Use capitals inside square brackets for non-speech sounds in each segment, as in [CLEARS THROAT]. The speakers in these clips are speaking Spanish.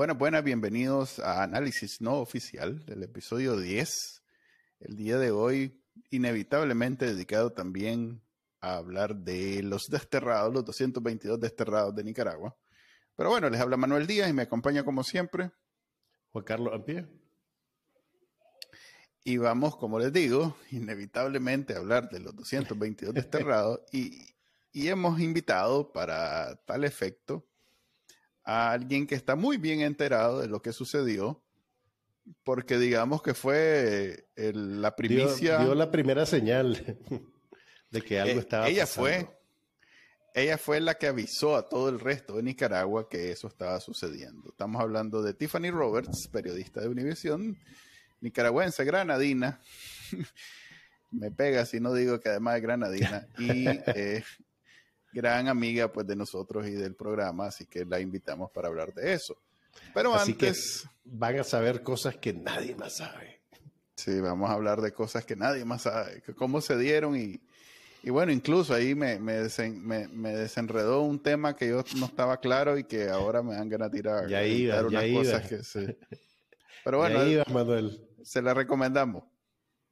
Buenas, buenas, bienvenidos a Análisis No Oficial del episodio 10. El día de hoy, inevitablemente dedicado también a hablar de los desterrados, los 222 desterrados de Nicaragua. Pero bueno, les habla Manuel Díaz y me acompaña como siempre. Juan Carlos Ampie. Y vamos, como les digo, inevitablemente a hablar de los 222 [LAUGHS] desterrados y, y hemos invitado para tal efecto a alguien que está muy bien enterado de lo que sucedió, porque digamos que fue la primicia. Dio, la primera señal de que algo eh, estaba ella Fue, ella fue la que avisó a todo el resto de Nicaragua que eso estaba sucediendo. Estamos hablando de Tiffany Roberts, periodista de Univision, nicaragüense, granadina. [LAUGHS] Me pega si no digo que además es granadina. Y eh, [LAUGHS] gran amiga pues de nosotros y del programa, así que la invitamos para hablar de eso. Pero así antes... Que van a saber cosas que nadie más sabe. Sí, vamos a hablar de cosas que nadie más sabe, cómo se dieron y, y bueno, incluso ahí me, me, desenredó un tema que yo no estaba claro y que ahora me dan ganas de tirar. Ya iba, unas cosas que Pero bueno, Manuel. se la recomendamos.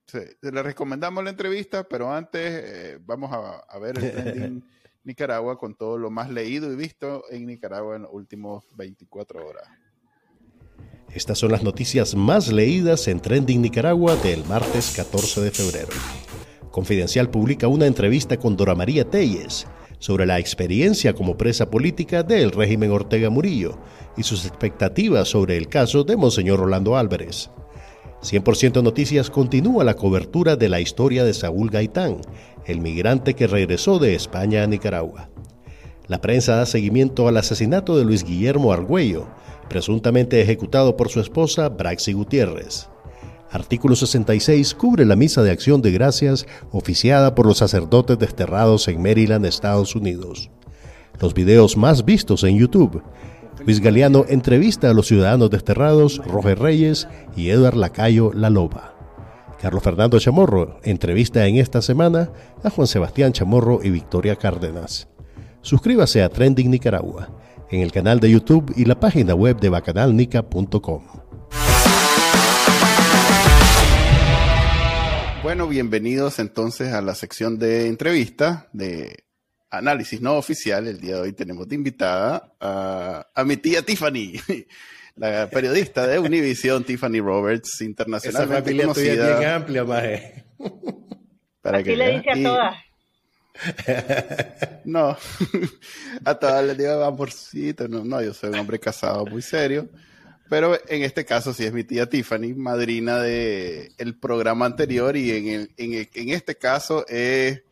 se le recomendamos la entrevista, pero antes eh, vamos a, a, ver el trending [LAUGHS] Nicaragua con todo lo más leído y visto en Nicaragua en los últimos 24 horas. Estas son las noticias más leídas en Trending Nicaragua del martes 14 de febrero. Confidencial publica una entrevista con Dora María Telles sobre la experiencia como presa política del régimen Ortega Murillo y sus expectativas sobre el caso de Monseñor Rolando Álvarez. 100% Noticias continúa la cobertura de la historia de Saúl Gaitán, el migrante que regresó de España a Nicaragua. La prensa da seguimiento al asesinato de Luis Guillermo Argüello, presuntamente ejecutado por su esposa Braxi Gutiérrez. Artículo 66 cubre la misa de acción de gracias oficiada por los sacerdotes desterrados en Maryland, Estados Unidos. Los videos más vistos en YouTube. Luis Galeano entrevista a los ciudadanos desterrados Roger Reyes y Eduard Lacayo La Loba. Carlos Fernando Chamorro entrevista en esta semana a Juan Sebastián Chamorro y Victoria Cárdenas. Suscríbase a Trending Nicaragua en el canal de YouTube y la página web de bacanalnica.com. Bueno, bienvenidos entonces a la sección de entrevista de análisis no oficial. El día de hoy tenemos de invitada a, a mi tía Tiffany [LAUGHS] la periodista de Univision, Tiffany Roberts, internacionalmente Esa conocida. es bien amplia, maje. Para Así le dice a todas. [LAUGHS] no, [LAUGHS] a todas les digo amorcito, no, no, yo soy un hombre casado muy serio, pero en este caso sí es mi tía Tiffany, madrina de el programa anterior y en, el, en, en este caso es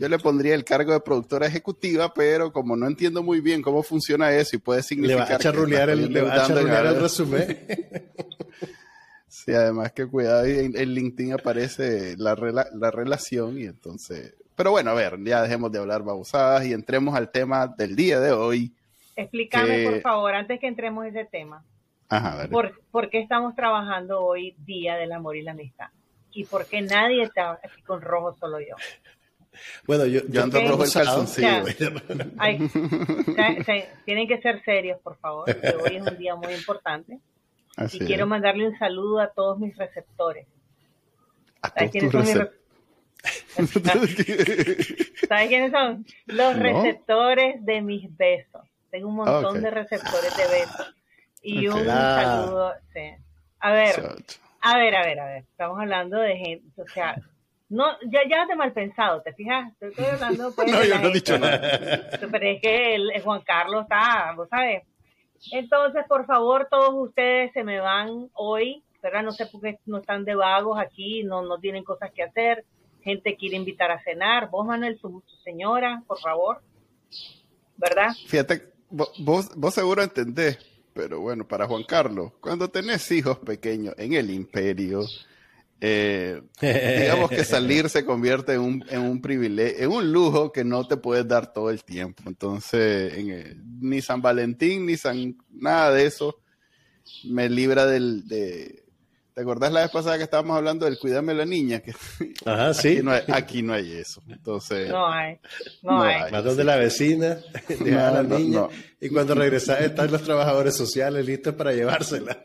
yo le pondría el cargo de productora ejecutiva, pero como no entiendo muy bien cómo funciona eso y puede significar... Le va a charrulear el, le va a el resumen. [LAUGHS] sí, además que cuidado, en, en LinkedIn aparece la, la relación y entonces... Pero bueno, a ver, ya dejemos de hablar babosadas y entremos al tema del día de hoy. Explícame, por favor, antes que entremos en ese tema. Ajá, ¿Por, ¿Por qué estamos trabajando hoy Día del Amor y la Amistad? ¿Y por qué nadie está aquí con rojo, solo yo? Bueno, yo, yo ando rojo el calzoncillo. tienen que ser serios, por favor, hoy es un día muy importante. y quiero mandarle un saludo a todos mis receptores. ¿Sabes quiénes son [LAUGHS] ¿Sabes quiénes son? Los receptores de mis besos. Tengo un montón de receptores de besos. Y un saludo. A ver, a ver, a ver, a ver. Estamos hablando de gente, o sea, no, ya, ya de mal pensado, ¿te fijas? Estoy hablando pues, [LAUGHS] no, yo no he dicho nada. Pero es que el, Juan Carlos está, vos sabes. Entonces, por favor, todos ustedes se me van hoy, ¿verdad? No sé por qué no están de vagos aquí, no, no tienen cosas que hacer. Gente quiere invitar a cenar. Vos, Manuel, tu, señora, por favor. ¿Verdad? Fíjate, vos, vos seguro entendés, pero bueno, para Juan Carlos, cuando tenés hijos pequeños en el imperio, eh, [LAUGHS] digamos que salir se convierte en un, en un privilegio, en un lujo que no te puedes dar todo el tiempo. Entonces, ni San Valentín, ni San, nada de eso me libra del, de, ¿Te acordás la vez pasada que estábamos hablando del cuídame la niña? Que [LAUGHS] Ajá, sí. Aquí no, hay, aquí no hay eso. Entonces. No hay. No, hay. Más donde la vecina, [LAUGHS] deja a la niña. Y cuando regresas están los trabajadores sociales listos para llevársela.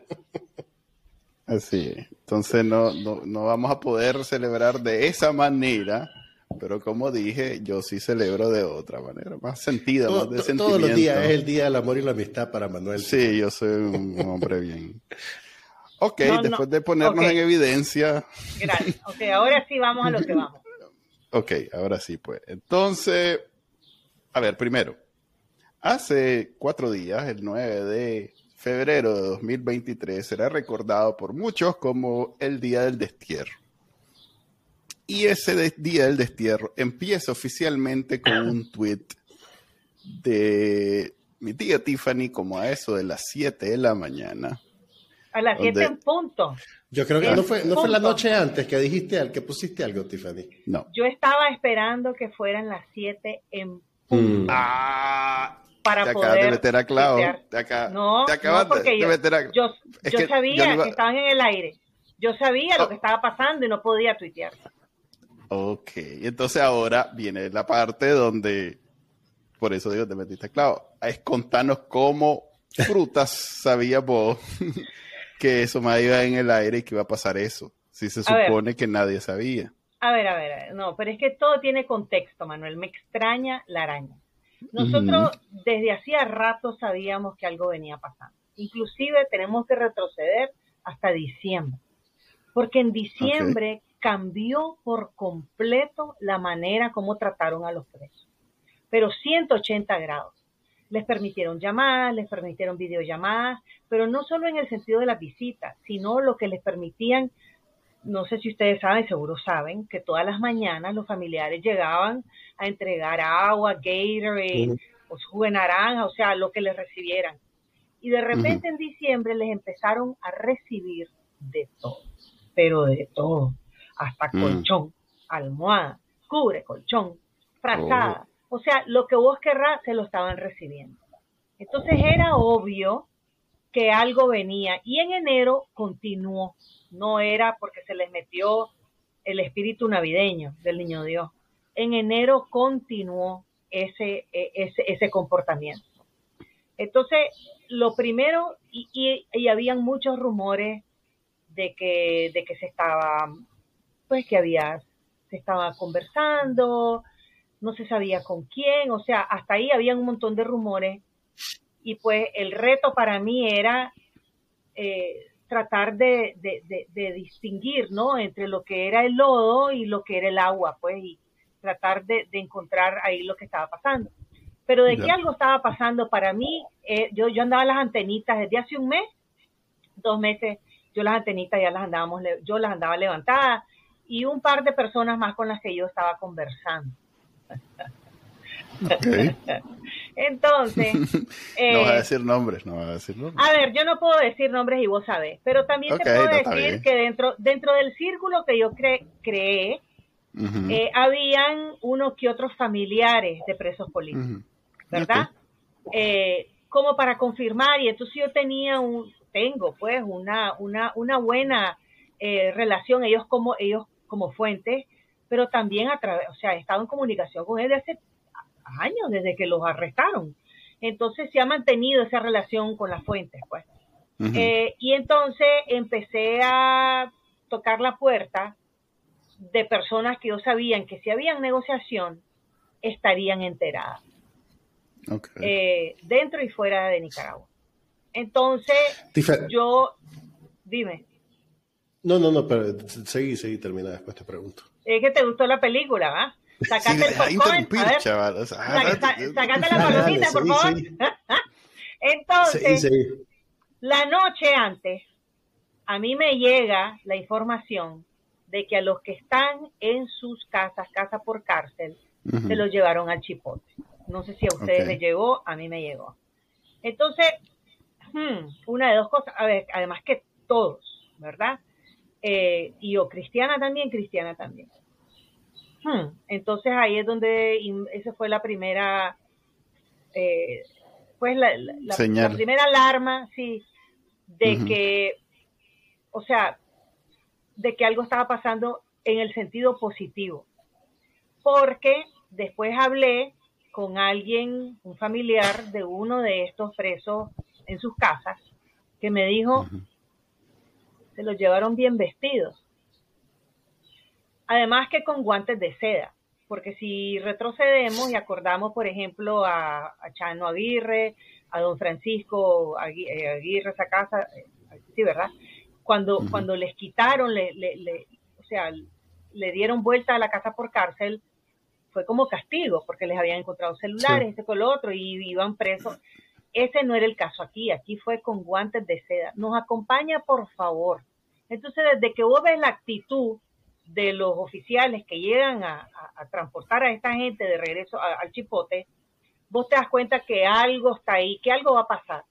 Así es. Entonces no, no, no vamos a poder celebrar de esa manera pero como dije, yo sí celebro de otra manera, más sentida, más de sentimiento. Todos los días es el Día del Amor y la Amistad para Manuel. Sí, yo soy un hombre bien. [LAUGHS] Ok, después de ponernos en evidencia. Gracias. Ok, ahora sí vamos a lo que vamos. [LAUGHS] ok, ahora sí, pues. Entonces, a ver, primero, hace cuatro días, el 9 de febrero de 2023, será recordado por muchos como el Día del Destierro. Y ese día del destierro empieza oficialmente con un [CLEARS THROAT] tweet de mi tía Tiffany como a eso de las 7 de la mañana. A las 7 en punto. Yo creo que no fue, no fue la noche antes que dijiste al que pusiste algo, Tiffany. No. Yo estaba esperando que fueran las 7 en punto. Mm. Ah, para te poder de meter a. Te, acá, no, te acabas no, de, yo, meter a Yo, yo sabía que estaban en el aire. Yo sabía lo que estaba pasando y no podía tuitear. Ok, entonces ahora viene la parte donde, por eso digo, te metiste clavo, es contarnos cómo frutas [LAUGHS] sabía vos [LAUGHS] que eso me iba en el aire y que iba a pasar eso, si se supone que nadie sabía. A ver, a ver, a ver, no, pero es que todo tiene contexto, Manuel, me extraña la araña. Nosotros desde hacía rato sabíamos que algo venía pasando. Inclusive tenemos que retroceder hasta diciembre. Porque en diciembre cambió por completo la manera como trataron a los presos. Pero 180 grados. Les permitieron llamadas, les permitieron videollamadas, pero no solo en el sentido de las visitas, sino lo que les permitían, no sé si ustedes saben, seguro saben, que todas las mañanas los familiares llegaban a entregar agua, Gatorade, o jugo de naranja, o sea, lo que les recibieran. Y de repente en diciembre les empezaron a recibir de todo, pero de todo hasta mm. colchón, almohada, cubre colchón, frazada. Oh. O sea, lo que vos querrás se lo estaban recibiendo. Entonces era obvio que algo venía y en enero continuó. No era porque se les metió el espíritu navideño del niño Dios. En enero continuó ese, e, ese, ese comportamiento. Entonces, lo primero, y, y, y, habían muchos rumores de que, de que se estaba pues que había, se estaba conversando, no se sabía con quién, o sea, hasta ahí había un montón de rumores y pues el reto para mí era eh, tratar de, de, distinguir, ¿no? Entre lo que era el lodo y lo que era el agua, pues, y tratar de, encontrar ahí lo que estaba pasando. Pero de qué algo estaba pasando para mí, eh, yo, yo andaba las antenitas desde hace un mes, dos meses, yo las antenitas ya las andábamos, yo las andaba levantadas, y un par de personas más con las que yo estaba conversando. [LAUGHS] Entonces, [LAUGHS] no va a eh, decir nombres, no va a decir nombres. A ver, yo no puedo decir nombres y vos sabés, pero también te puedo decir que dentro dentro del círculo que yo creé, eh, habían unos que otros familiares de presos políticos, ¿verdad? Eh, como para confirmar, y entonces yo tenía un, tengo pues una, una, una buena relación, ellos como, ellos como fuente, pero también a través, o sea, he estado en comunicación con él desde hace años, desde que los arrestaron. Entonces se ha mantenido esa relación con las fuentes, pues. Eh, y entonces empecé a tocar la puerta de personas que yo sabían que si había negociación, estarían enteradas. Eh, dentro y fuera de Nicaragua. Entonces, yo, dime. No, no, no, pero seguí, seguí, termina después te pregunto. Es que te gustó la película, ¿va? Sacate el popcorn, a ver, chaval. sacate la palomita, por favor. [LAUGHS] Entonces, la noche antes, a mí me llega la información de que a los que están en sus casas, casa por cárcel, se los llevaron al chipote. No sé si a ustedes les llegó, a mí me llegó. Entonces, hmm, una de dos cosas, a ver, además que todos, ¿verdad? Eh, y yo cristiana también, cristiana también. Hmm, entonces ahí es donde esa fue la primera, eh, pues la, la, primera alarma, sí, de que, o sea, de que algo estaba pasando en el sentido positivo. Porque después hablé con alguien, un familiar de uno de estos presos en sus casas, que me dijo, se los llevaron bien vestidos. Además que con guantes de seda, porque si retrocedemos y acordamos, por ejemplo, a, a Chano Aguirre, a don Francisco eh, Aguirre, esa casa, eh, sí, ¿verdad? Cuando, cuando les quitaron, le, le, o sea, le dieron vuelta a la casa por cárcel, fue como castigo, porque les habían encontrado celulares, este con lo otro, y iban presos. Ese no era el caso aquí, aquí fue con guantes de seda. Nos acompaña, por favor. Entonces, desde que vos ves la actitud de los oficiales que llegan a, transportar a esta gente de regreso al chipote, vos te das cuenta que algo está ahí, que algo va a pasar.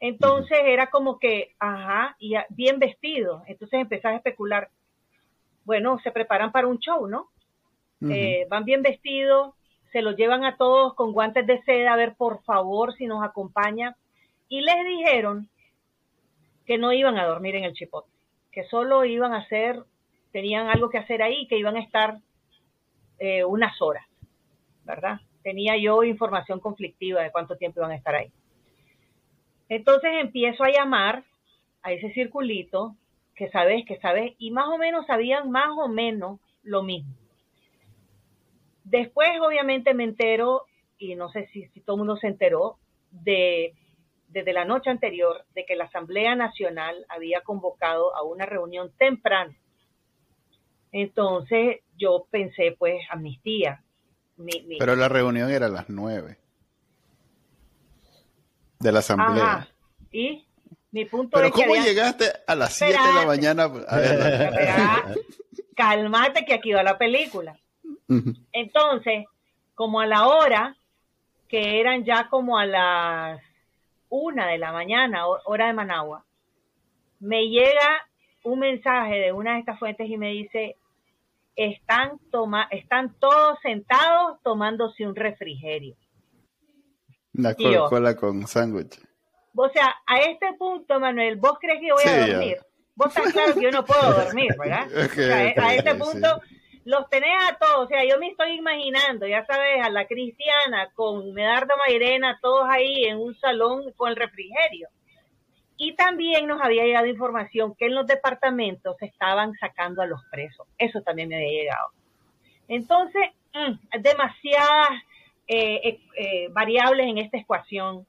Entonces era como que, ajá, y bien vestido. Entonces empezás a especular, bueno, se preparan para un show, ¿no? Eh, van bien vestidos, se los llevan a todos con guantes de seda, a ver por favor si nos acompaña. Y les dijeron que no iban a dormir en el chipote, que solo iban a hacer, tenían algo que hacer ahí, que iban a estar eh, unas horas, ¿verdad? Tenía yo información conflictiva de cuánto tiempo iban a estar ahí. Entonces empiezo a llamar a ese circulito que sabes, que sabes, y más o menos sabían más o menos lo mismo. Después, obviamente, me entero, y no sé si, todo el mundo se enteró, de desde la noche anterior de que la Asamblea Nacional había convocado a una reunión temprana. Entonces yo pensé, pues, amnistía. Pero la reunión era a las nueve de la Asamblea. Y mi punto Pero ¿cómo llegaste a las siete de la mañana? A ver, Calmate que aquí va la película. Entonces, como a la hora, que eran ya como a las una de la mañana, hora de Managua, me llega un mensaje de una de estas fuentes y me dice, están, toma están todos sentados tomándose un refrigerio. Una Coca-Cola con sándwich. O sea, a este punto, Manuel, ¿vos crees que voy a dormir? Vos estás claro que yo no puedo dormir, ¿verdad? [LAUGHS] a, este punto los tenés a todos, o sea, yo me estoy imaginando, ya sabes, a la cristiana con Medardo Mairena, todos ahí en un salón con el refrigerio. Y también nos había llegado información que en los departamentos se estaban sacando a los presos. Eso también me había llegado. Entonces, mm, demasiadas eh, eh, eh, variables en esta ecuación.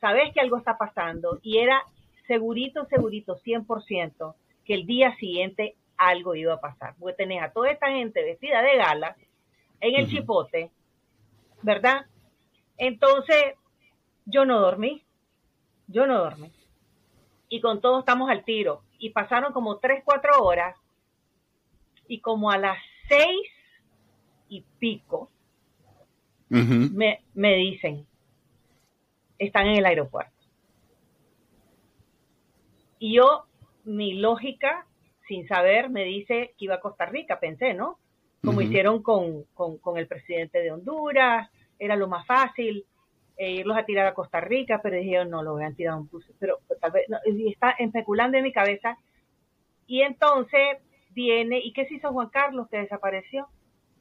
Sabes que algo está pasando y era segurito, segurito, 100% que el día siguiente algo iba a pasar. Porque tenés a toda esta gente vestida de gala en el chipote, ¿verdad? Entonces, yo no dormí, yo no dormí. Y con todo estamos al tiro. Y pasaron como tres, cuatro horas. Y como a las seis y pico, me, me dicen, están en el aeropuerto. Y yo, mi lógica sin saber, me dice que iba a Costa Rica, pensé, ¿no? Como hicieron con, con, el presidente de Honduras, era lo más fácil, eh, irlos a tirar a Costa Rica, pero dijeron, no, lo voy a tirar a un pero tal vez, y está especulando en mi cabeza. Y entonces viene, ¿y qué se hizo Juan Carlos que desapareció?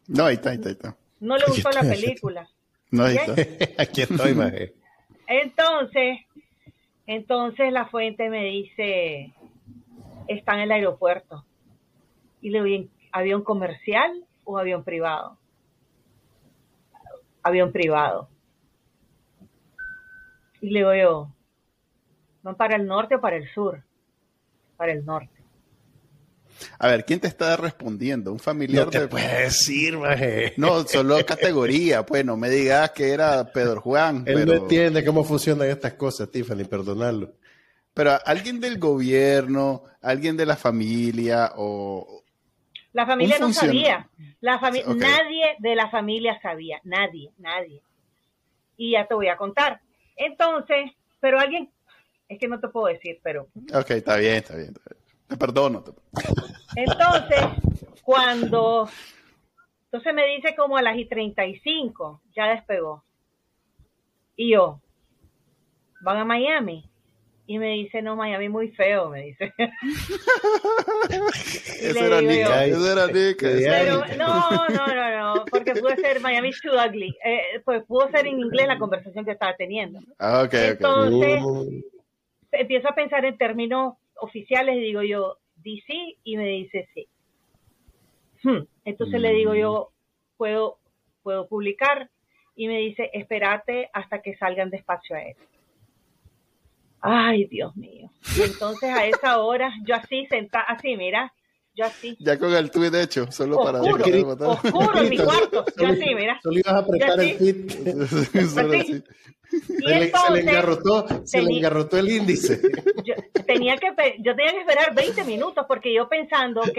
No, ahí está, ahí está, ahí está. No le gustó la película. No, ahí está. [LAUGHS] Aquí estoy, maje. Entonces, entonces la fuente me dice, está en el aeropuerto. Y le digo, ¿avión comercial o avión privado? Avión privado. Y le digo yo, ¿van para el norte o para el sur? Para el norte. A ver, ¿quién te está respondiendo? ¿Un familiar? No te puede decir, maje. No, solo categoría, pues no me digas que era Pedro Juan. Él no entiende cómo funcionan estas cosas, Tiffany, perdonarlo. Pero alguien del gobierno, alguien de la familia o... La familia no sabía. La Nadie de la familia sabía. Nadie, nadie. Y ya te voy a contar. Entonces, pero alguien, es que no te puedo decir, pero... Ok, está bien, está bien. Te perdono. Entonces, cuando... Entonces me dice como a las y 35, ya despegó. Y yo, ¿van a Miami? Y me dice, no, Miami muy feo, me dice. [LAUGHS] [LAUGHS] eso, era Nica, eso era Nica. no, no, no, no, porque pudo ser Miami too ugly. Eh, pues pudo ser en inglés la conversación que estaba teniendo. Ah, ok, Entonces, empiezo a pensar en términos oficiales y digo yo, DC, y me dice sí. Hmm. Entonces le digo yo, puedo, puedo publicar, y me dice, espérate hasta que salgan despacio a él. Ay, Dios mío. Y entonces a esa hora, yo así sentada, así, mira, yo así. Ya con el tweet hecho, solo para oscuro, oscuro en mi cuarto, yo así, mira. Solo ibas a apretar el tweet. [LAUGHS] así. Y se, le, se, le, engarrotó, se le engarrotó el índice. [LAUGHS] Yo tenía, que, yo tenía que esperar 20 minutos porque yo pensando, ok,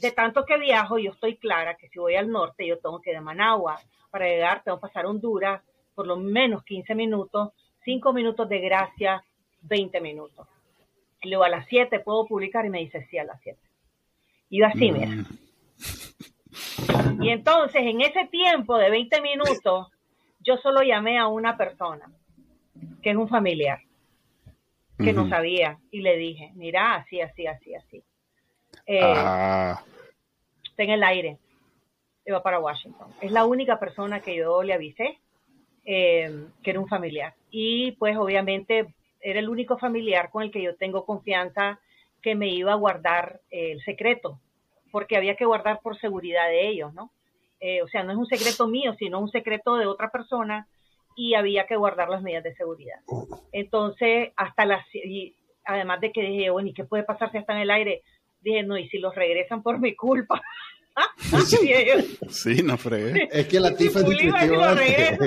de tanto que viajo, yo estoy clara que si voy al norte, yo tengo que ir a Managua. Para llegar, tengo que pasar Honduras, por lo menos 15 minutos, 5 minutos de gracia, 20 minutos. Y luego a las 7 puedo publicar y me dice sí a las 7. Y yo así, mira. Mm. Y entonces, en ese tiempo de 20 minutos, yo solo llamé a una persona, que es un familiar, que no sabía, y le dije, mira, así, así, así, así. Eh, ah. Está en el aire, iba para Washington. Es la única persona que yo le avisé eh, que era un familiar. Y pues obviamente era el único familiar con el que yo tengo confianza que me iba a guardar el secreto, porque había que guardar por seguridad de ellos, ¿no? Eh, o sea, no es un secreto mío, sino un secreto de otra persona y había que guardar las medidas de seguridad. Entonces, hasta las, y además de que dije, bueno, ¿y qué puede pasar si está en el aire? Dije, no, ¿y si los regresan por mi culpa? [LAUGHS] [LAUGHS] sí, no fregué. [LAUGHS] Es que la tifa Entonces,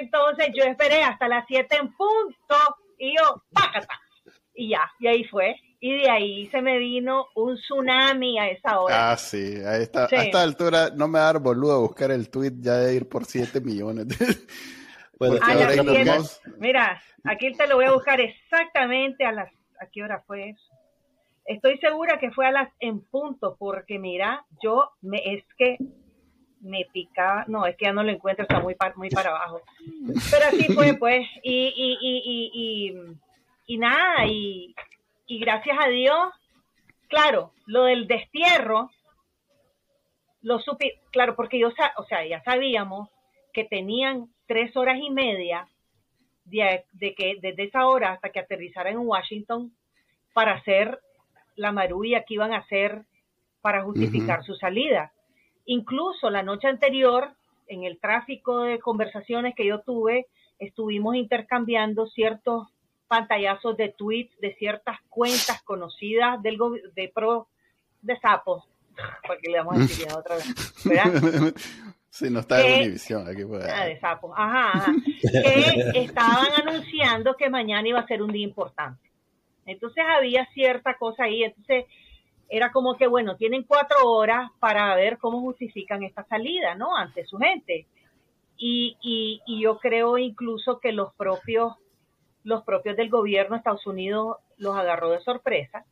entonces yo esperé hasta las 7 en punto y yo, ¡pácata! Y ya, y ahí fue y de ahí se me vino un tsunami a esa hora. Ah, sí, a esta, a esta altura no me da boludo a buscar el tweet ya de ir por 7 millones. [LAUGHS] bueno, mira, aquí te lo voy a buscar exactamente a las, ¿a qué hora fue eso? Estoy segura que fue a las en punto, porque mira, yo me, es que me picaba, no, es que ya no lo encuentro, está muy, muy para abajo. Pero así fue, pues, y, y, y, y, y nada, y, y gracias a Dios, claro, lo del destierro, lo supe, claro, porque yo, o sea, ya sabíamos que tenían tres horas y media de, que desde esa hora hasta que aterrizaran en Washington para hacer la marulla que iban a hacer para justificar su salida. Incluso la noche anterior, en el tráfico de conversaciones que yo tuve, estuvimos intercambiando ciertos pantallazos de tweets de ciertas cuentas conocidas del de pro de sapo, porque le vamos a decir otra vez, ¿verdad? [LAUGHS] Sí, no está en Univisión, aquí puede. Ah, de sapo, ajá, que [LAUGHS] estaban anunciando que mañana iba a ser un día importante. Entonces había cierta cosa ahí, entonces era como que, bueno, tienen cuatro horas para ver cómo justifican esta salida, ¿no? Ante su gente. Y, y, y yo creo incluso que los propios los propios del gobierno de Estados Unidos los agarró de sorpresa.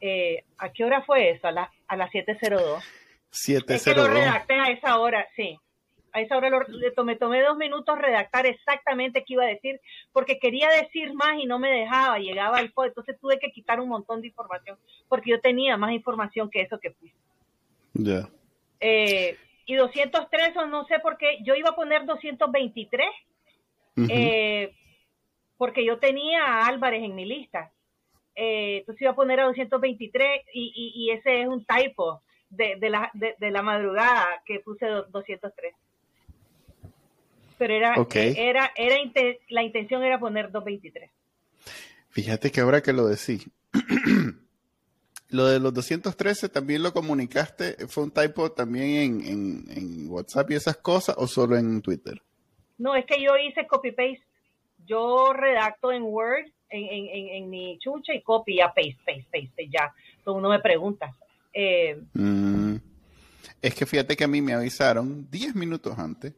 Eh, ¿A qué hora fue eso? A, la, a las 7.02. 7.02. Es que lo redacté a esa hora, sí. A esa hora lo, le tomé, tomé dos minutos redactar exactamente qué iba a decir, porque quería decir más y no me dejaba, llegaba al poder, entonces tuve que quitar un montón de información, porque yo tenía más información que eso que fui. Ya. Eh, y 203, o no sé por qué, yo iba a poner 223, eh, porque yo tenía a Álvarez en mi lista. Eh, entonces iba a poner a 223 y, y, ese es un typo de, de, la, de, la madrugada que puse 203. Pero era, era, era la intención era poner 223. Fíjate que ahora que lo decís, [CLEARS THROAT] lo de los 213 también lo comunicaste, fue un typo también en, en, en WhatsApp y esas cosas o solo en Twitter? No, es que yo hice copy-paste yo redacto en Word, en, en, en, mi chucha y copy, ya paste, paste, paste, ya. Todo uno me pregunta. Eh, mm. es que fíjate que a mí me avisaron 10 minutos antes,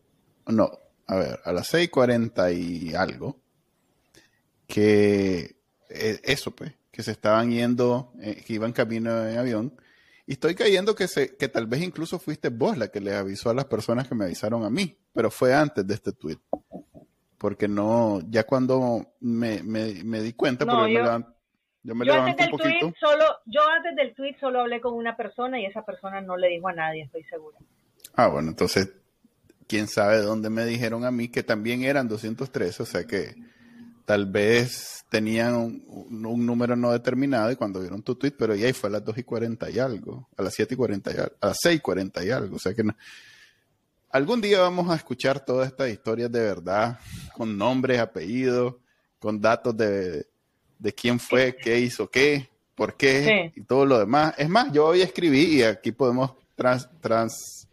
no, a ver, a las 6.40 y algo, que eh, eso pues, que se estaban yendo, eh, que iban camino en avión, y estoy cayendo que, se, que tal vez incluso fuiste vos la que le avisó a las personas que me avisaron a mí, pero fue antes de este tweet porque no, ya cuando me, me, di cuenta, porque yo, me, yo, antes del tweet solo, yo antes del tweet solo hablé con una persona y esa persona no le dijo a nadie, estoy segura. Ah, bueno, entonces, quién sabe dónde me dijeron a mí que también eran 213, o sea que tal vez tenían un, número no determinado y cuando vieron tu tweet, pero ya ahí fue a las 2 y 40 y algo, a las 7 y 40 y algo, a las 6 y 40 y algo, o sea que no, algún día vamos a escuchar todas estas historias de verdad, con nombres, apellidos, con datos de, quién fue, qué hizo qué, por qué y todo lo demás. Es más, yo hoy escribí y aquí podemos trans, trans,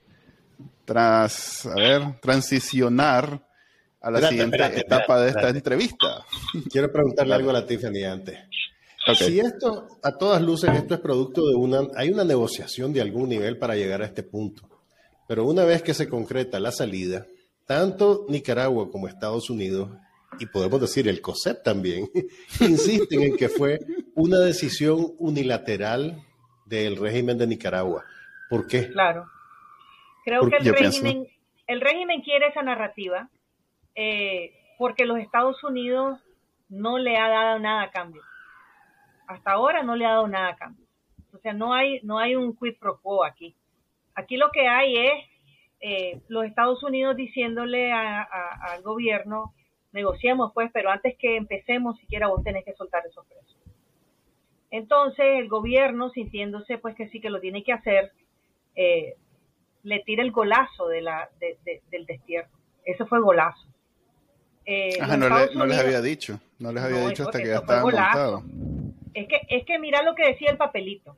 trans, a ver, transicionar a la siguiente etapa de esta entrevista. [LAUGHS] Quiero preguntarle algo a la Tiffany antes. Si esto, a todas luces, esto es producto de una, hay una negociación de algún nivel para llegar a este punto. Pero una vez que se concreta la salida, tanto Nicaragua como Estados Unidos, y podemos decir el COSEP también, [LAUGHS] insisten en que fue una decisión unilateral del régimen de Nicaragua. ¿Por qué? Claro. Creo que el régimen, el régimen quiere esa narrativa eh, porque los Estados Unidos no le ha dado nada a cambio. Hasta ahora no le ha dado nada a cambio. O sea, no hay, no hay un quid pro quo aquí. Aquí lo que hay es eh, los Estados Unidos diciéndole al gobierno, negociemos pues, pero antes que empecemos, siquiera vos tenés que soltar esos precios. Entonces el gobierno, sintiéndose pues que sí que lo tiene que hacer, eh, le tira el golazo de la, del destierro. Eso fue golazo. Eh, no, les había dicho, no les había dicho hasta que ya estaban montados. Es que, es que mira lo que decía el papelito.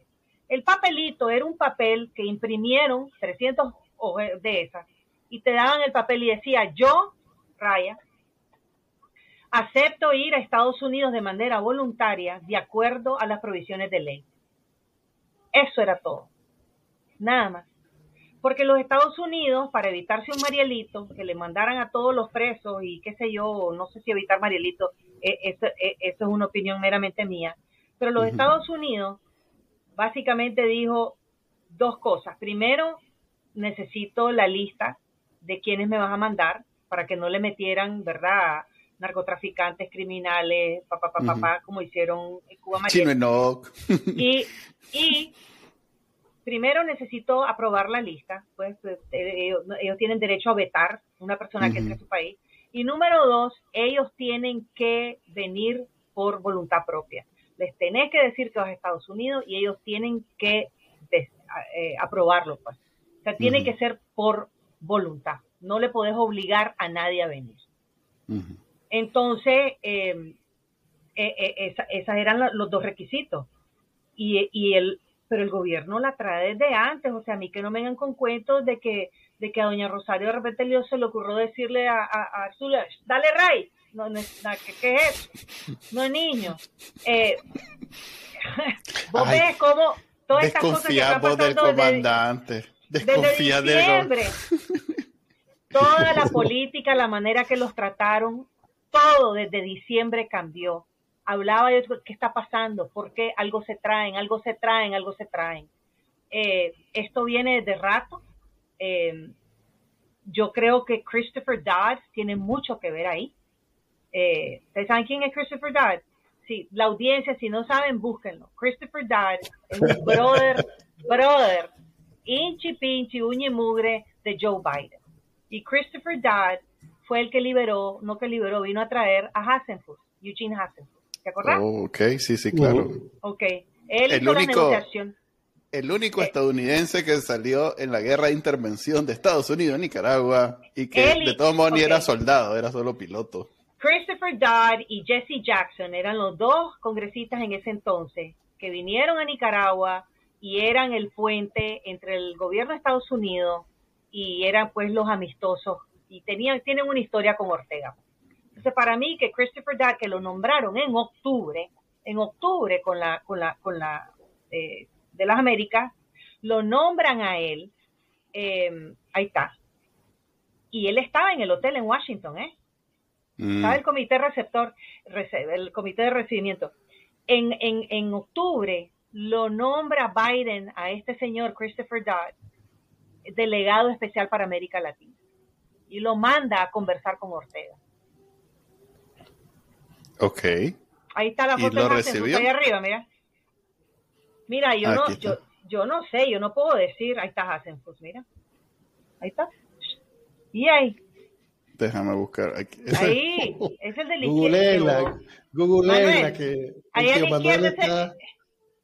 El papelito era un papel que imprimieron 300 de esas y te daban el papel y decía, yo, Raya, acepto ir a Estados Unidos de manera voluntaria de acuerdo a las provisiones de ley. Eso era todo. Nada más. Porque los Estados Unidos, para evitarse un Marielito, que le mandaran a todos los presos y qué sé yo, no sé si evitar Marielito, e, eso, e, eso es una opinión meramente mía, pero los Estados Unidos básicamente dijo dos cosas. Primero, necesito la lista de quienes me vas a mandar para que no le metieran, ¿verdad? narcotraficantes, criminales, papá, papá, papá, como hicieron en Cuba y, [LAUGHS] y primero necesito aprobar la lista, pues, pues eh, ellos, tienen derecho a vetar una persona que entre a su país. Y número dos, ellos tienen que venir por voluntad propia les tenés que decir que vas a Estados Unidos y ellos tienen que eh, aprobarlo. Pues. O sea, tiene que ser por voluntad. No le podés obligar a nadie a venir. Entonces, eh, eh, esos eran los dos requisitos. Y, y el, pero el gobierno la trae desde antes. O sea, a mí que no me vengan con cuentos de que, de que a doña Rosario de repente se le ocurrió decirle a, a, a dale Ray, no, no ¿qué, es No es niño. Eh, [LAUGHS] vos ves cómo todas estas cosas que están pasando del comandante. Desconfía desde diciembre. Toda la [LAUGHS] política, la manera que los trataron, todo desde diciembre cambió. Hablaba de qué está pasando, por qué algo se traen, algo se traen, algo se traen. Eh, esto viene de rato. Eh, yo creo que Christopher Dodd tiene mucho que ver ahí. Eh, ¿Ustedes saben quién es Christopher Dodd? Sí, la audiencia, si no saben, búsquenlo. Christopher Dodd es un [LAUGHS] brother, brother, inchi pinchi, uña y mugre de Joe Biden. Y Christopher Dodd fue el que liberó, no que liberó, vino a traer a Hassenfuss, Eugene Hassenfuss. ¿Te acuerdas? Oh, ok, sí, sí, claro. Ok, él el hizo único, la negociación. El único eh, estadounidense que salió en la guerra de intervención de Estados Unidos en Nicaragua y que de todos modos ni era soldado, era solo piloto. Christopher Dodd y Jesse Jackson eran los dos congresistas en ese entonces que vinieron a Nicaragua y eran el puente entre el gobierno de Estados Unidos y eran pues los amistosos y tenían tienen una historia con Ortega. Entonces para mí que Christopher Dodd que lo nombraron en octubre, en octubre con la con la con la eh, de las Américas, lo nombran a él, eh, ahí está. Y él estaba en el hotel en Washington, ¿eh? Mm. el comité receptor, el comité de recibimiento. En, en, en octubre lo nombra Biden a este señor Christopher Dodd, delegado especial para América Latina, y lo manda a conversar con Ortega. Ok. Ahí está la foto de recibió? ahí arriba, mira. Mira, yo no, yo, yo no sé, yo no puedo decir, ahí está Hasenfuss, mira. Ahí está. Y ahí. Déjame buscar aquí. [LAUGHS] Ahí, es el de la Google Google la que, ahí a la izquierda está...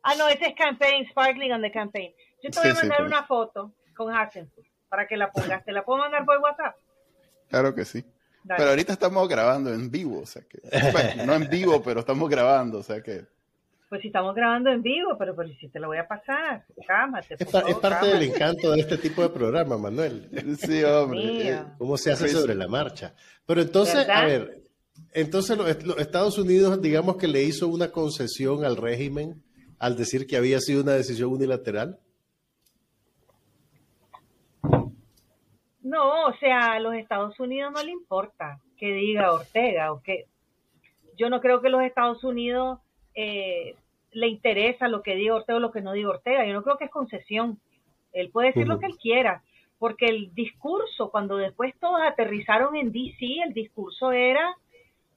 Ah, no, ese es Campaign, Sparkling on the Campaign. Yo te voy a mandar una foto con Hasenfuss para que la pongas. ¿Te la puedo mandar por WhatsApp? Claro que sí. Pero ahorita estamos grabando en vivo, o sea que, no en vivo, pero estamos grabando, o sea que. Pues si estamos grabando en vivo, pero pues si te lo voy a pasar, cámate. Es, parte del encanto de este tipo de programa, Manuel. Sí, hombre. ¿Cómo se hace sobre la marcha? Pero entonces, a ver, entonces los, Estados Unidos, digamos que le hizo una concesión al régimen al decir que había sido una decisión unilateral. No, o sea, a los Estados Unidos no le importa que diga Ortega o que yo no creo que los Estados Unidos eh, le interesa lo que diga Ortega o lo que no diga Ortega. Yo no creo que es concesión. Él puede decir lo que él quiera, porque el discurso, cuando después todos aterrizaron en DC, el discurso era,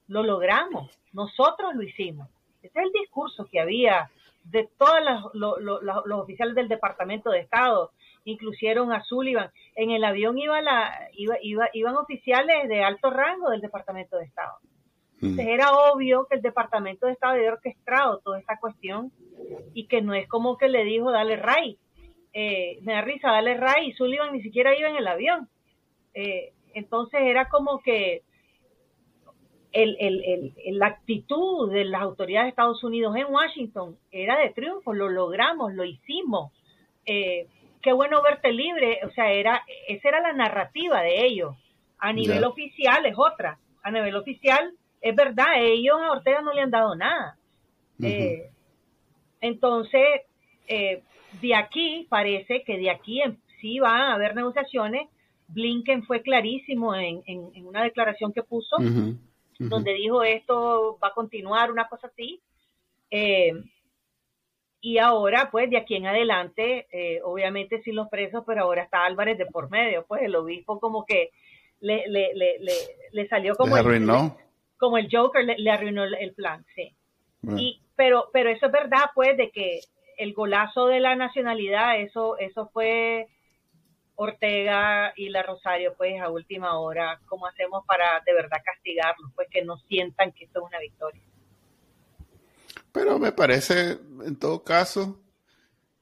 lo logramos, nosotros lo hicimos. Ese es el discurso que había de todos los oficiales del Departamento de Estado, incluyeron a Sullivan. En el avión iba la, iba, iba, iban oficiales de alto rango del Departamento de Estado. Entonces era obvio que el Departamento de Estado había orquestado toda esta cuestión y que no es como que le dijo dale ray. Eh, me da risa, dale ray y Sullivan ni siquiera iba en el avión. Eh, entonces era como que el, el, el, la actitud de las autoridades de Estados Unidos en Washington era de triunfo, lo logramos, lo hicimos. Eh, qué bueno verte libre, o sea, era, esa era la narrativa de ellos. A nivel oficial es otra. A nivel oficial, es verdad, ellos a Ortega no le han dado nada. Eh, entonces, eh, de aquí parece que de aquí sí va a haber negociaciones. Blinken fue clarísimo en, en, una declaración que puso, donde dijo esto va a continuar, una cosa así. Eh, y ahora, pues, de aquí en adelante, eh, obviamente sin los presos, pero ahora está Álvarez de por medio, pues el obispo como que le, le, le, le, salió como, el, como el Joker, le, arruinó el plan, sí. Y, pero, pero eso es verdad, pues, de que el golazo de la nacionalidad, eso, eso fue Ortega y la Rosario, pues, a última hora, ¿cómo hacemos para de verdad castigarlos? Pues que no sientan que esto es una victoria. Pero me parece, en todo caso,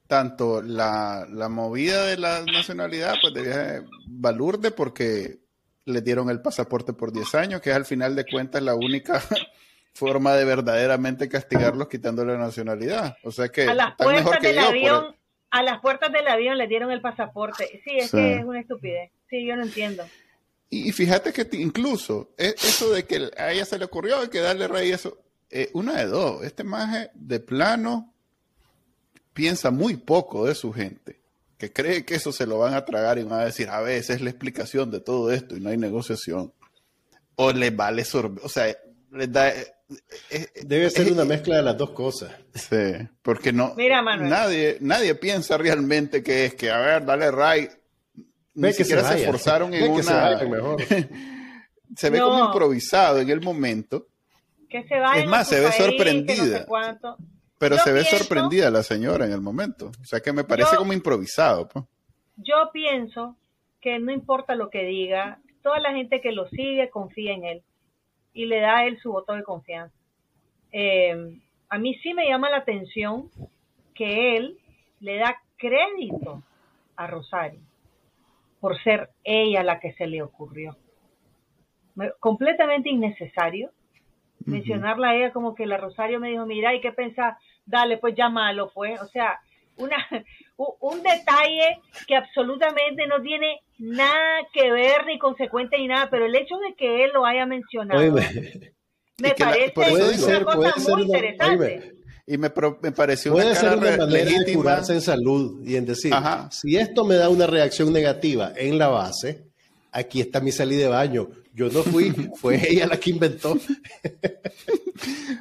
tanto la, movida de la nacionalidad, pues debía valurde porque le dieron el pasaporte por 10 años, que es al final de cuentas la única [LAUGHS] forma de verdaderamente castigarlos quitándole la nacionalidad. O sea que a las puertas del avión, a las puertas del avión le dieron el pasaporte. Sí, es que es una estupidez. Sí, yo no entiendo. Y fíjate que incluso e, eso de que a ella se le ocurrió que darle rey eso, eh, una de dos, este maje de plano piensa muy poco de su gente, que cree que eso se lo van a tragar y van a decir, a ver, esa es la explicación de todo esto y no hay negociación. O le vale sorber, o sea, les da... Eh, eh, Debe ser una mezcla de las dos cosas. Sí, porque no... Nadie, nadie piensa realmente que es que, a ver, dale ray. Ni que siquiera se, esforzaron en una... Se, [LAUGHS] se ve como improvisado en el momento es más, se ve sorprendida. pero se ve sorprendida la señora en el momento. O sea que me parece como improvisado. Pues. Yo pienso que no importa lo que diga, toda la gente que lo sigue confía en él y le da a él su voto de confianza. Eh, a mí sí me llama la atención que él le da crédito a Rosario por ser ella la que se le ocurrió. Completamente innecesario mencionarla a ella como que la Rosario me dijo, mira, ¿y qué pensás? Dale, pues llámalo, pues. O sea, una, [LAUGHS] un detalle que absolutamente no tiene nada que ver ni consecuente ni nada, pero el hecho de que él lo haya mencionado me parece una cosa muy interesante. y me, me, pareció puede ser una manera de curarse en salud y en decir, si esto me da una reacción negativa en la base, aquí está mi salida de baño. Yo no fui, [LAUGHS] fue ella la que inventó.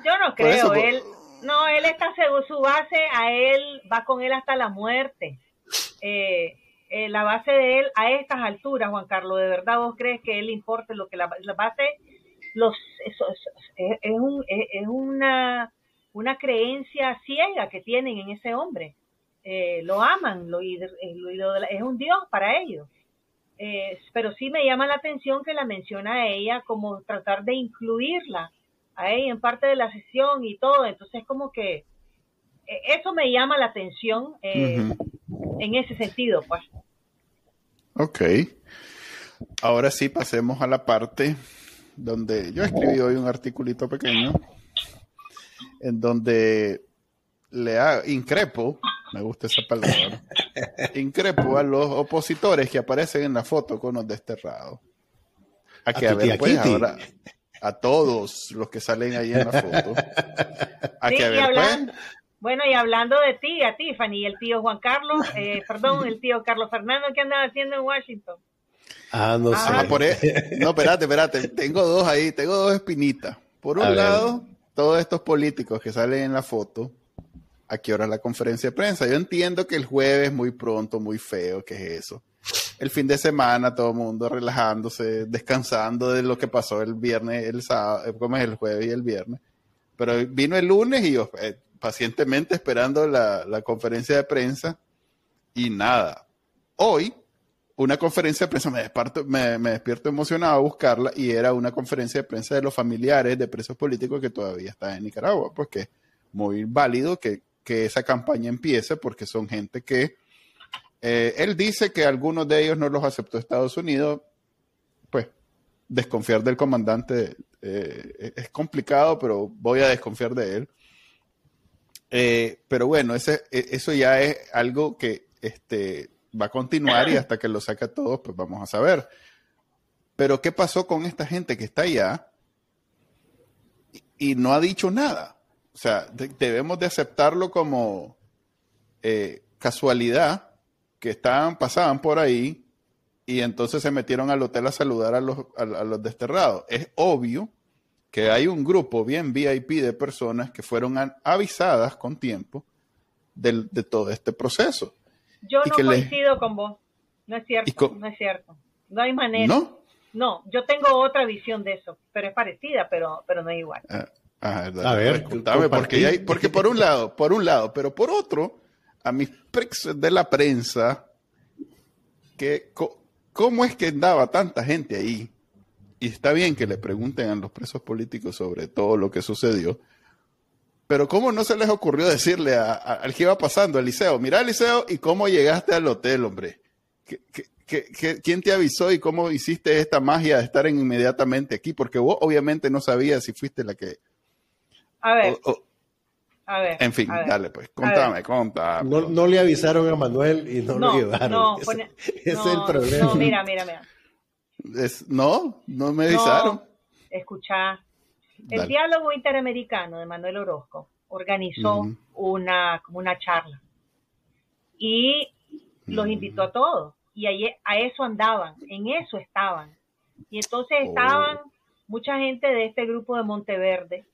Yo no creo, él, no, él está seguro, su base a él va con él hasta la muerte. Eh, eh, la base de él a estas alturas, Juan Carlos, ¿de verdad vos crees que él importe lo que la, base los, eso, es, es, una, una creencia ciega que tienen en ese hombre. Eh, lo aman, lo, es un Dios para ellos. Eh, pero sí me llama la atención que la menciona a ella como tratar de incluirla a ella en parte de la sesión y todo. Entonces, como que eh, eso me llama la atención en ese sentido, pues. Ok. Ahora sí pasemos a la parte donde yo escribí hoy un articulito pequeño en donde le ha, increpo, me gusta esa palabra, increpo a los opositores que aparecen en la foto con los desterrados. A que a, ver, pues, ahora, a todos los que salen ahí en la foto. [LAUGHS] A que a ver, pues, bueno, y hablando de ti, a Tiffany, y el tío Juan Carlos, eh, [LAUGHS] perdón, el tío Carlos Fernando, ¿qué andaba haciendo en Washington? Ah, no ah, sé. E, [LAUGHS] no, espérate, espérate. Tengo dos ahí, tengo dos espinitas. Por un lado, todos estos políticos que salen en la foto, ¿a qué hora es la conferencia de prensa? Yo entiendo que el jueves muy pronto, muy feo, ¿qué es eso? El fin de semana, todo el mundo relajándose, descansando de lo que pasó el viernes, el sábado, eh, ¿cómo es el jueves y el viernes? Pero vino el lunes y yo eh, pacientemente esperando la, conferencia de prensa y nada. Hoy una conferencia de prensa, me despierto, me, despierto emocionado a buscarla y era una conferencia de prensa de los familiares de presos políticos que todavía están en Nicaragua, pues que muy válido que, esa campaña empiece porque son gente que eh, él dice que algunos de ellos no los aceptó Estados Unidos, pues desconfiar del comandante eh, es complicado, pero voy a desconfiar de él. Eh, pero bueno, ese, e, eso ya es algo que este, va a continuar y hasta que lo saque a todos, pues vamos a saber. Pero ¿qué pasó con esta gente que está allá y, no ha dicho nada? O sea, debemos de aceptarlo como eh, casualidad que estaban, pasaban por ahí y entonces se metieron al hotel a saludar a los, a los desterrados. Es obvio que hay un grupo bien VIP de personas que fueron avisadas con tiempo de, de todo este proceso. Yo no coincido con vos. No es cierto, no es cierto. No hay manera. ¿No? No, yo tengo otra visión de eso, pero es parecida, pero, pero no es igual. Ah, ah, a ver, contame, porque, hay, porque por un lado, por un lado, pero por otro, a mis prex de la prensa, que cómo es que andaba tanta gente ahí, y está bien que le pregunten a los presos políticos sobre todo lo que sucedió, pero ¿cómo no se les ocurrió decirle al que iba pasando, al liceo, mira liceo y cómo llegaste al hotel, hombre? quién te avisó y cómo hiciste esta magia de estar inmediatamente aquí? Porque vos obviamente no sabías si fuiste la que... A ver. a ver, en fin, dale pues, contame, contame. No, le avisaron a Manuel y no, lo llevaron. No, ese, [LAUGHS] es el problema. No, mira, mira, mira. no, no me avisaron. escucha, el diálogo interamericano de Manuel Orozco organizó una, como una charla y los invitó a todos y a eso andaban, en eso estaban. Y entonces oh. estaban mucha gente de este grupo de Monteverde.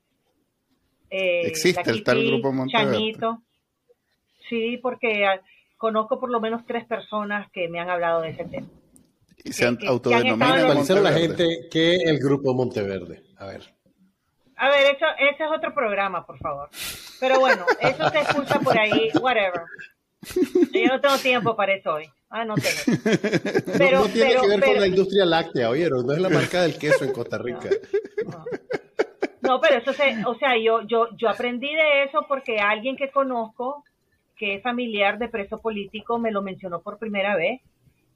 Eh, Existe el tal grupo Monteverde. Chanito. Sí, porque ah, conozco por lo menos tres personas que me han hablado de ese tema. Y se han autodenominado. la gente que el grupo Monteverde. A ver. A ver, eso, ese es otro programa, por favor. Pero bueno, eso se escucha por ahí, whatever. Yo no tengo tiempo para eso hoy. Ah, no tengo. Pero, no, tiene que ver con la industria láctea, oyeron, no es la marca del queso en Costa Rica. No, pero eso se, o sea, yo, yo, yo aprendí de eso porque alguien que conozco, que es familiar de preso político, me lo mencionó por primera vez.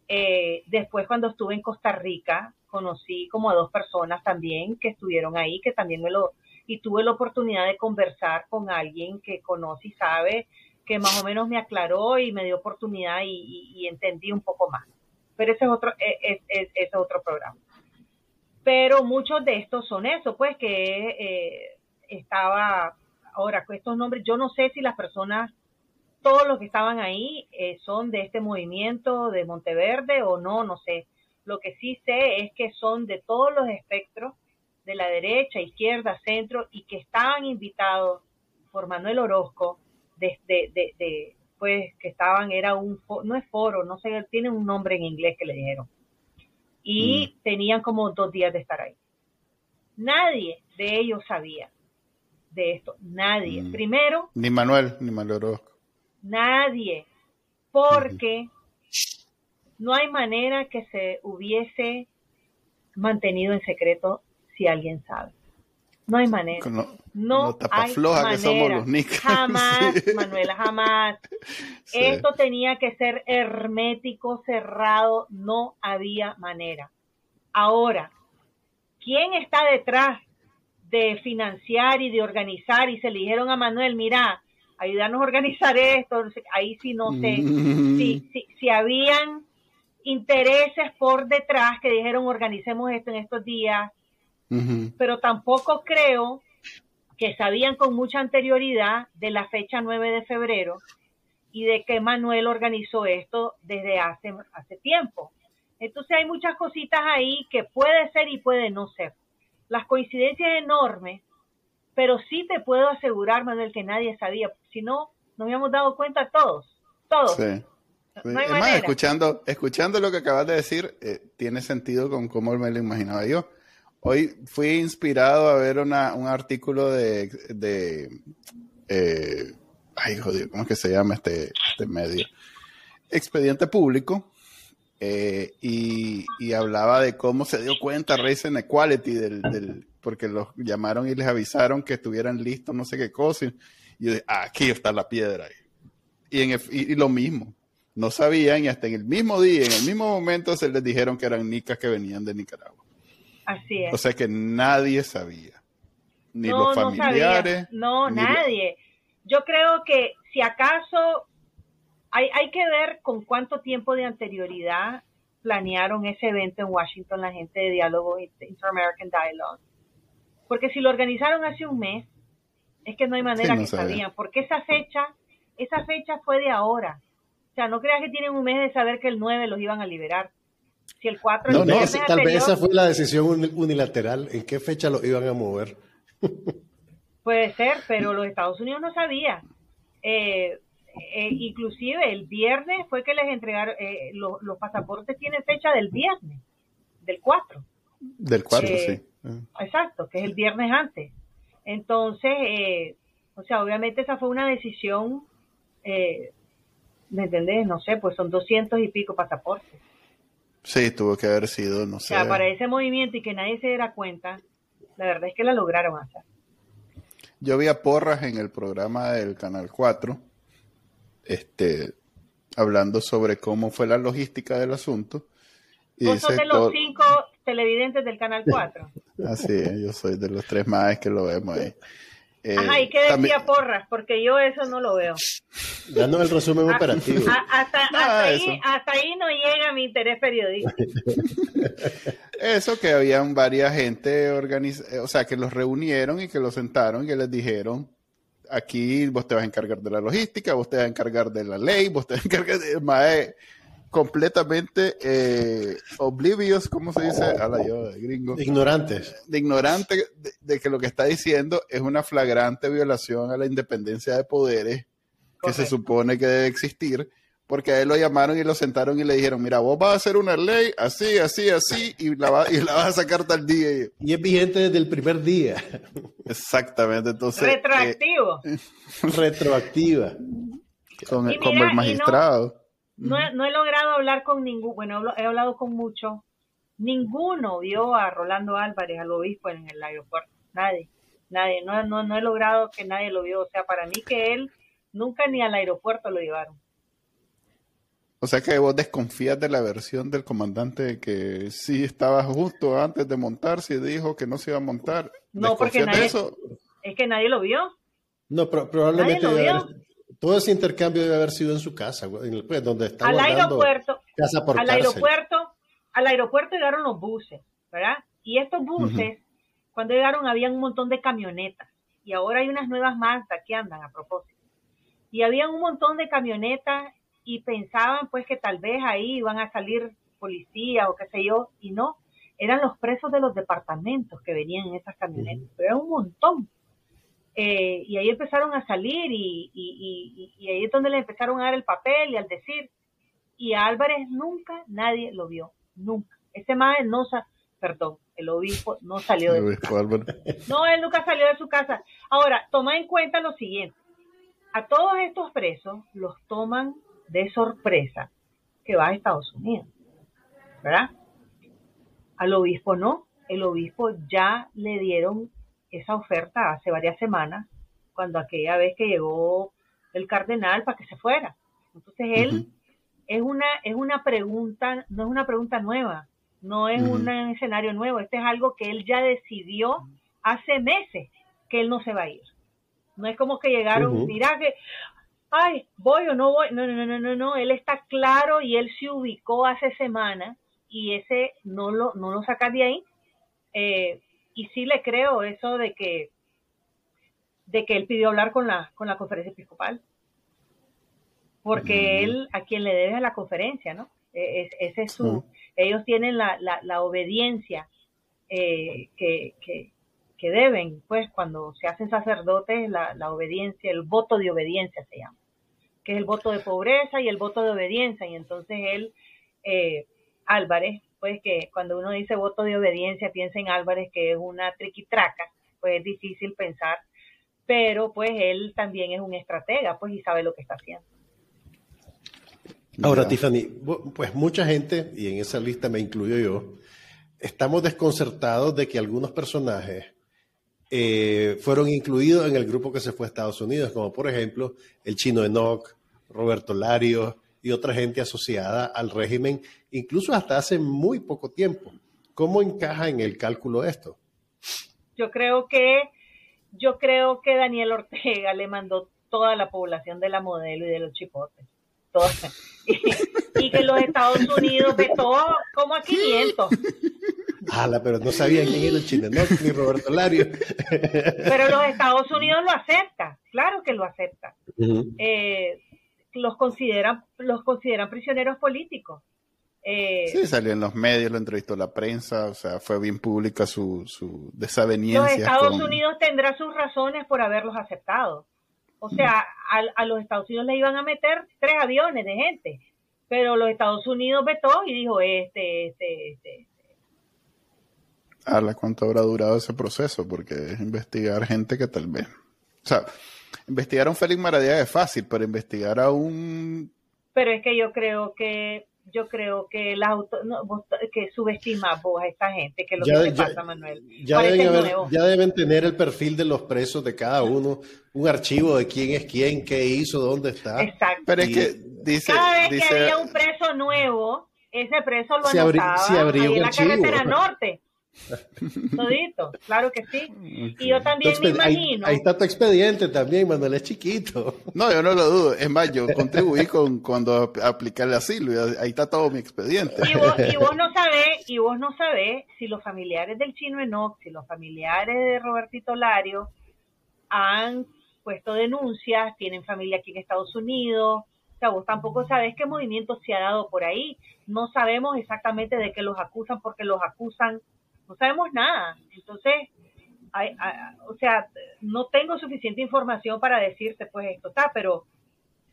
Eh, después, cuando estuve en Costa Rica, conocí como a dos personas también que estuvieron ahí, que también me lo, y tuve la oportunidad de conversar con alguien que conoce y sabe, que más o menos me aclaró y me dio oportunidad y, entendí un poco más. Pero ese es otro, e, es, es, es, otro programa. Pero muchos de estos son eso, pues que eh, estaba, ahora con estos nombres, yo no sé si las personas, todos los que estaban ahí eh, son de este movimiento de Monteverde o no, no sé lo que sí sé es que son de todos los espectros, de la derecha, izquierda, centro, y que estaban invitados por Manuel Orozco, desde, de, pues que estaban, era un, no es foro, no sé, tiene un nombre en inglés que le dijeron. Y mm. tenían como dos días de estar ahí. Nadie de ellos sabía de esto, nadie. Mm. Primero. Ni Manuel, ni Manuel Orozco. Nadie, porque no hay manera que se hubiese mantenido en secreto si alguien sabe. No hay manera. No, hay manera. Jamás, [LAUGHS] Manuela, jamás. Esto tenía que ser hermético, cerrado, no había manera. Ahora, ¿quién está detrás de financiar y de organizar? Y se le dijeron a Manuel, mira, ayudarnos a organizar esto. Ahí sí no sé mm. si, si, si habían intereses por detrás que dijeron organicemos esto en estos días, pero tampoco creo que sabían con mucha anterioridad de la fecha 9 de febrero y de que Manuel organizó esto desde hace, hace tiempo. Entonces hay muchas cositas ahí que puede ser y puede no ser. Las coincidencias enormes, pero sí te puedo asegurar, Manuel, que nadie sabía. Si no, nos habíamos dado cuenta todos, todos. Sí. Escuchando, escuchando lo que acabas de decir, eh, tiene sentido con cómo me lo imaginaba yo. Hoy fui inspirado a ver una, un artículo de, de eh, ay, joder, ¿cómo es que se llama este, este medio? Expediente Público, eh, y, y, hablaba de cómo se dio cuenta Racing Equality, del, del, porque los llamaron y les avisaron que estuvieran listos, no sé qué cosa. Y yo dije, aquí está la piedra. Y, en, y lo mismo, no sabían y hasta en el mismo día, en el mismo momento se les dijeron que eran nicas que venían de Nicaragua. Así es. O sea que nadie sabía. Ni los familiares. No, nadie. Yo creo que si acaso hay, hay que ver con cuánto tiempo de anterioridad planearon ese evento en Washington la gente de Diálogo Inter-American Dialogue. Porque si lo organizaron hace un mes, es que no hay manera que sabían. Porque esa fecha, esa fecha fue de ahora. O sea, no creas que tienen un mes de saber que el 9 los iban a liberar. Si el 4 No, no, tal vez esa fue la decisión unilateral. ¿En qué fecha los iban a mover? [LAUGHS] Puede ser, pero los Estados Unidos no sabía. Eh, eh, inclusive el viernes fue que les entregaron, eh, los pasaportes tienen fecha del viernes, del 4. Del 4, sí. Exacto, que es el viernes antes. Entonces, o sea, obviamente esa fue una decisión ¿me entendés? No sé, pues son doscientos y pico pasaportes. Sí, tuvo que haber sido, no sé. O sea, para ese movimiento y que nadie se diera cuenta, la verdad es que la lograron hacer. Yo vi a Porras en el programa del Canal 4, este, hablando sobre cómo fue la logística del asunto. Y ¿Vos sos de los cinco televidentes del Canal 4? [LAUGHS] Así es, yo soy de los tres más que lo vemos ahí. Eh, Ajá, ¿y qué decía Porras? Porque yo eso no lo veo. Dando el resumen ah, operativo. hasta, ahí, hasta, ahí, no llega mi interés periodístico. [LAUGHS] eso que habían varias gente, eh, o sea, que los reunieron y que los sentaron y que les dijeron, aquí vos te vas a encargar de la logística, vos te vas a encargar de la ley, vos te vas a encargar de... Mae, completamente eh, oblivious, ¿cómo se dice? A la yo, de gringo. Ignorantes. De ignorante de, que lo que está diciendo es una flagrante violación a la independencia de poderes que se supone que debe existir, porque a él lo llamaron y lo sentaron y le dijeron, mira, vos vas a hacer una ley así, así, así, y la, y la vas a sacar tal día. Y es vigente desde el primer día. Exactamente, entonces... Retroactivo. Eh, [LAUGHS] retroactiva. como el magistrado. No, he logrado hablar con ningún, bueno, he hablado con muchos. Ninguno vio a Rolando Álvarez, al obispo, en el aeropuerto. Nadie, nadie. No, no, no he logrado que nadie lo vio. O sea, para mí que él nunca ni al aeropuerto lo llevaron. O sea que vos desconfías de la versión del comandante que sí estaba justo antes de montarse y dijo que no se iba a montar. No, porque nadie, es que nadie lo vio. No, probablemente todo ese intercambio debe haber sido en su casa, pues, donde está al aeropuerto, casa por al aeropuerto, al aeropuerto llegaron los buses, ¿verdad? Y estos buses, cuando llegaron, había un montón de camionetas y ahora hay unas nuevas Mazda que andan a propósito. Y había un montón de camionetas y pensaban pues que tal vez ahí iban a salir policías o qué sé yo, y no, eran los presos de los departamentos que venían en esas camionetas, pero era un montón. Eh, y ahí empezaron a salir y, y, ahí es donde le empezaron a dar el papel y al decir. Y a Álvarez nunca nadie lo vio, nunca. Ese madre no, perdón, el obispo no salió de su casa. No, él nunca salió de su casa. Ahora, toma en cuenta lo siguiente. A todos estos presos los toman de sorpresa que va a Estados Unidos. ¿Verdad? Al obispo no. El obispo ya le dieron esa oferta hace varias semanas, cuando aquella vez que llegó el cardenal para que se fuera. Entonces él es una es una pregunta, no es una pregunta nueva, no es un escenario nuevo, este es algo que él ya decidió hace meses que él no se va a ir. No es como que llegaron, dirá que, ay, voy o no voy. No, no, no, no, no, él está claro y él se ubicó hace semanas y ese no lo, no lo saca de ahí. Eh, y sí le creo eso de que de que él pidió hablar con la con la conferencia episcopal. Porque él a quien le debe a la conferencia no e, ese es su ellos tienen la, la, obediencia eh, que, que, que, deben pues cuando se hacen sacerdotes la, la obediencia el voto de obediencia se llama que es el voto de pobreza y el voto de obediencia. Y entonces él eh, Álvarez pues que cuando uno dice voto de obediencia piensa en Álvarez que es una triquitraca, pues es difícil pensar, pero pues él también es un estratega, pues y sabe lo que está haciendo. Ahora, Tiffany, pues mucha gente, y en esa lista me incluyo yo, estamos desconcertados de que algunos personajes eh, fueron incluidos en el grupo que se fue a Estados Unidos, como por ejemplo el chino Enoch, Roberto Lario, y otra gente asociada al régimen, incluso hasta hace muy poco tiempo. ¿Cómo encaja en el cálculo esto? Yo creo que yo creo que Daniel Ortega le mandó toda la población de la modelo y de los chipotes. [LAUGHS] Y, que los Estados Unidos vetó como a 500. Ala, pero no sabían quién era el chino, ni Roberto Lario. Pero los Estados Unidos lo acepta, claro que lo acepta los consideran, los consideran prisioneros políticos. Eh, sí, salió en los medios, lo entrevistó la prensa, o sea, fue bien pública su, su desaveniencia. Los Estados Unidos tendrá sus razones por haberlos aceptado. O sea, a, los Estados Unidos le iban a meter tres aviones de gente, pero los Estados Unidos vetó y dijo este, este, este. este. ¿cuánto habrá durado ese proceso? Porque es investigar gente que tal vez... O sea, investigar a un Félix Maradía es fácil, pero investigar a un... Pero es que yo creo que yo creo que la auto, que subestima vos a esta gente, que lo que pasa, Manuel. Ya deben, ya deben, tener el perfil de los presos de cada uno, un archivo de quién es quién, qué hizo, dónde está. Exacto. Pero es que dice, cada vez que había un preso nuevo, ese preso lo anotaba se en la carretera norte. [LAUGHS] Todito, claro que sí. Y yo también me imagino. Ahí, está tu expediente también, Manuel es chiquito. No, yo no lo dudo. Es más, yo contribuí con cuando apliqué el asilo. Ahí está todo mi expediente. Y vos, no sabés, y vos no sabés si los familiares del chino Enoch, si los familiares de Robertito Lario han puesto denuncias, tienen familia aquí en Estados Unidos. O sea, vos tampoco sabés qué movimiento se ha dado por ahí. No sabemos exactamente de qué los acusan porque los acusan no sabemos nada. Entonces, o sea, no tengo suficiente información para decirte, pues esto está, pero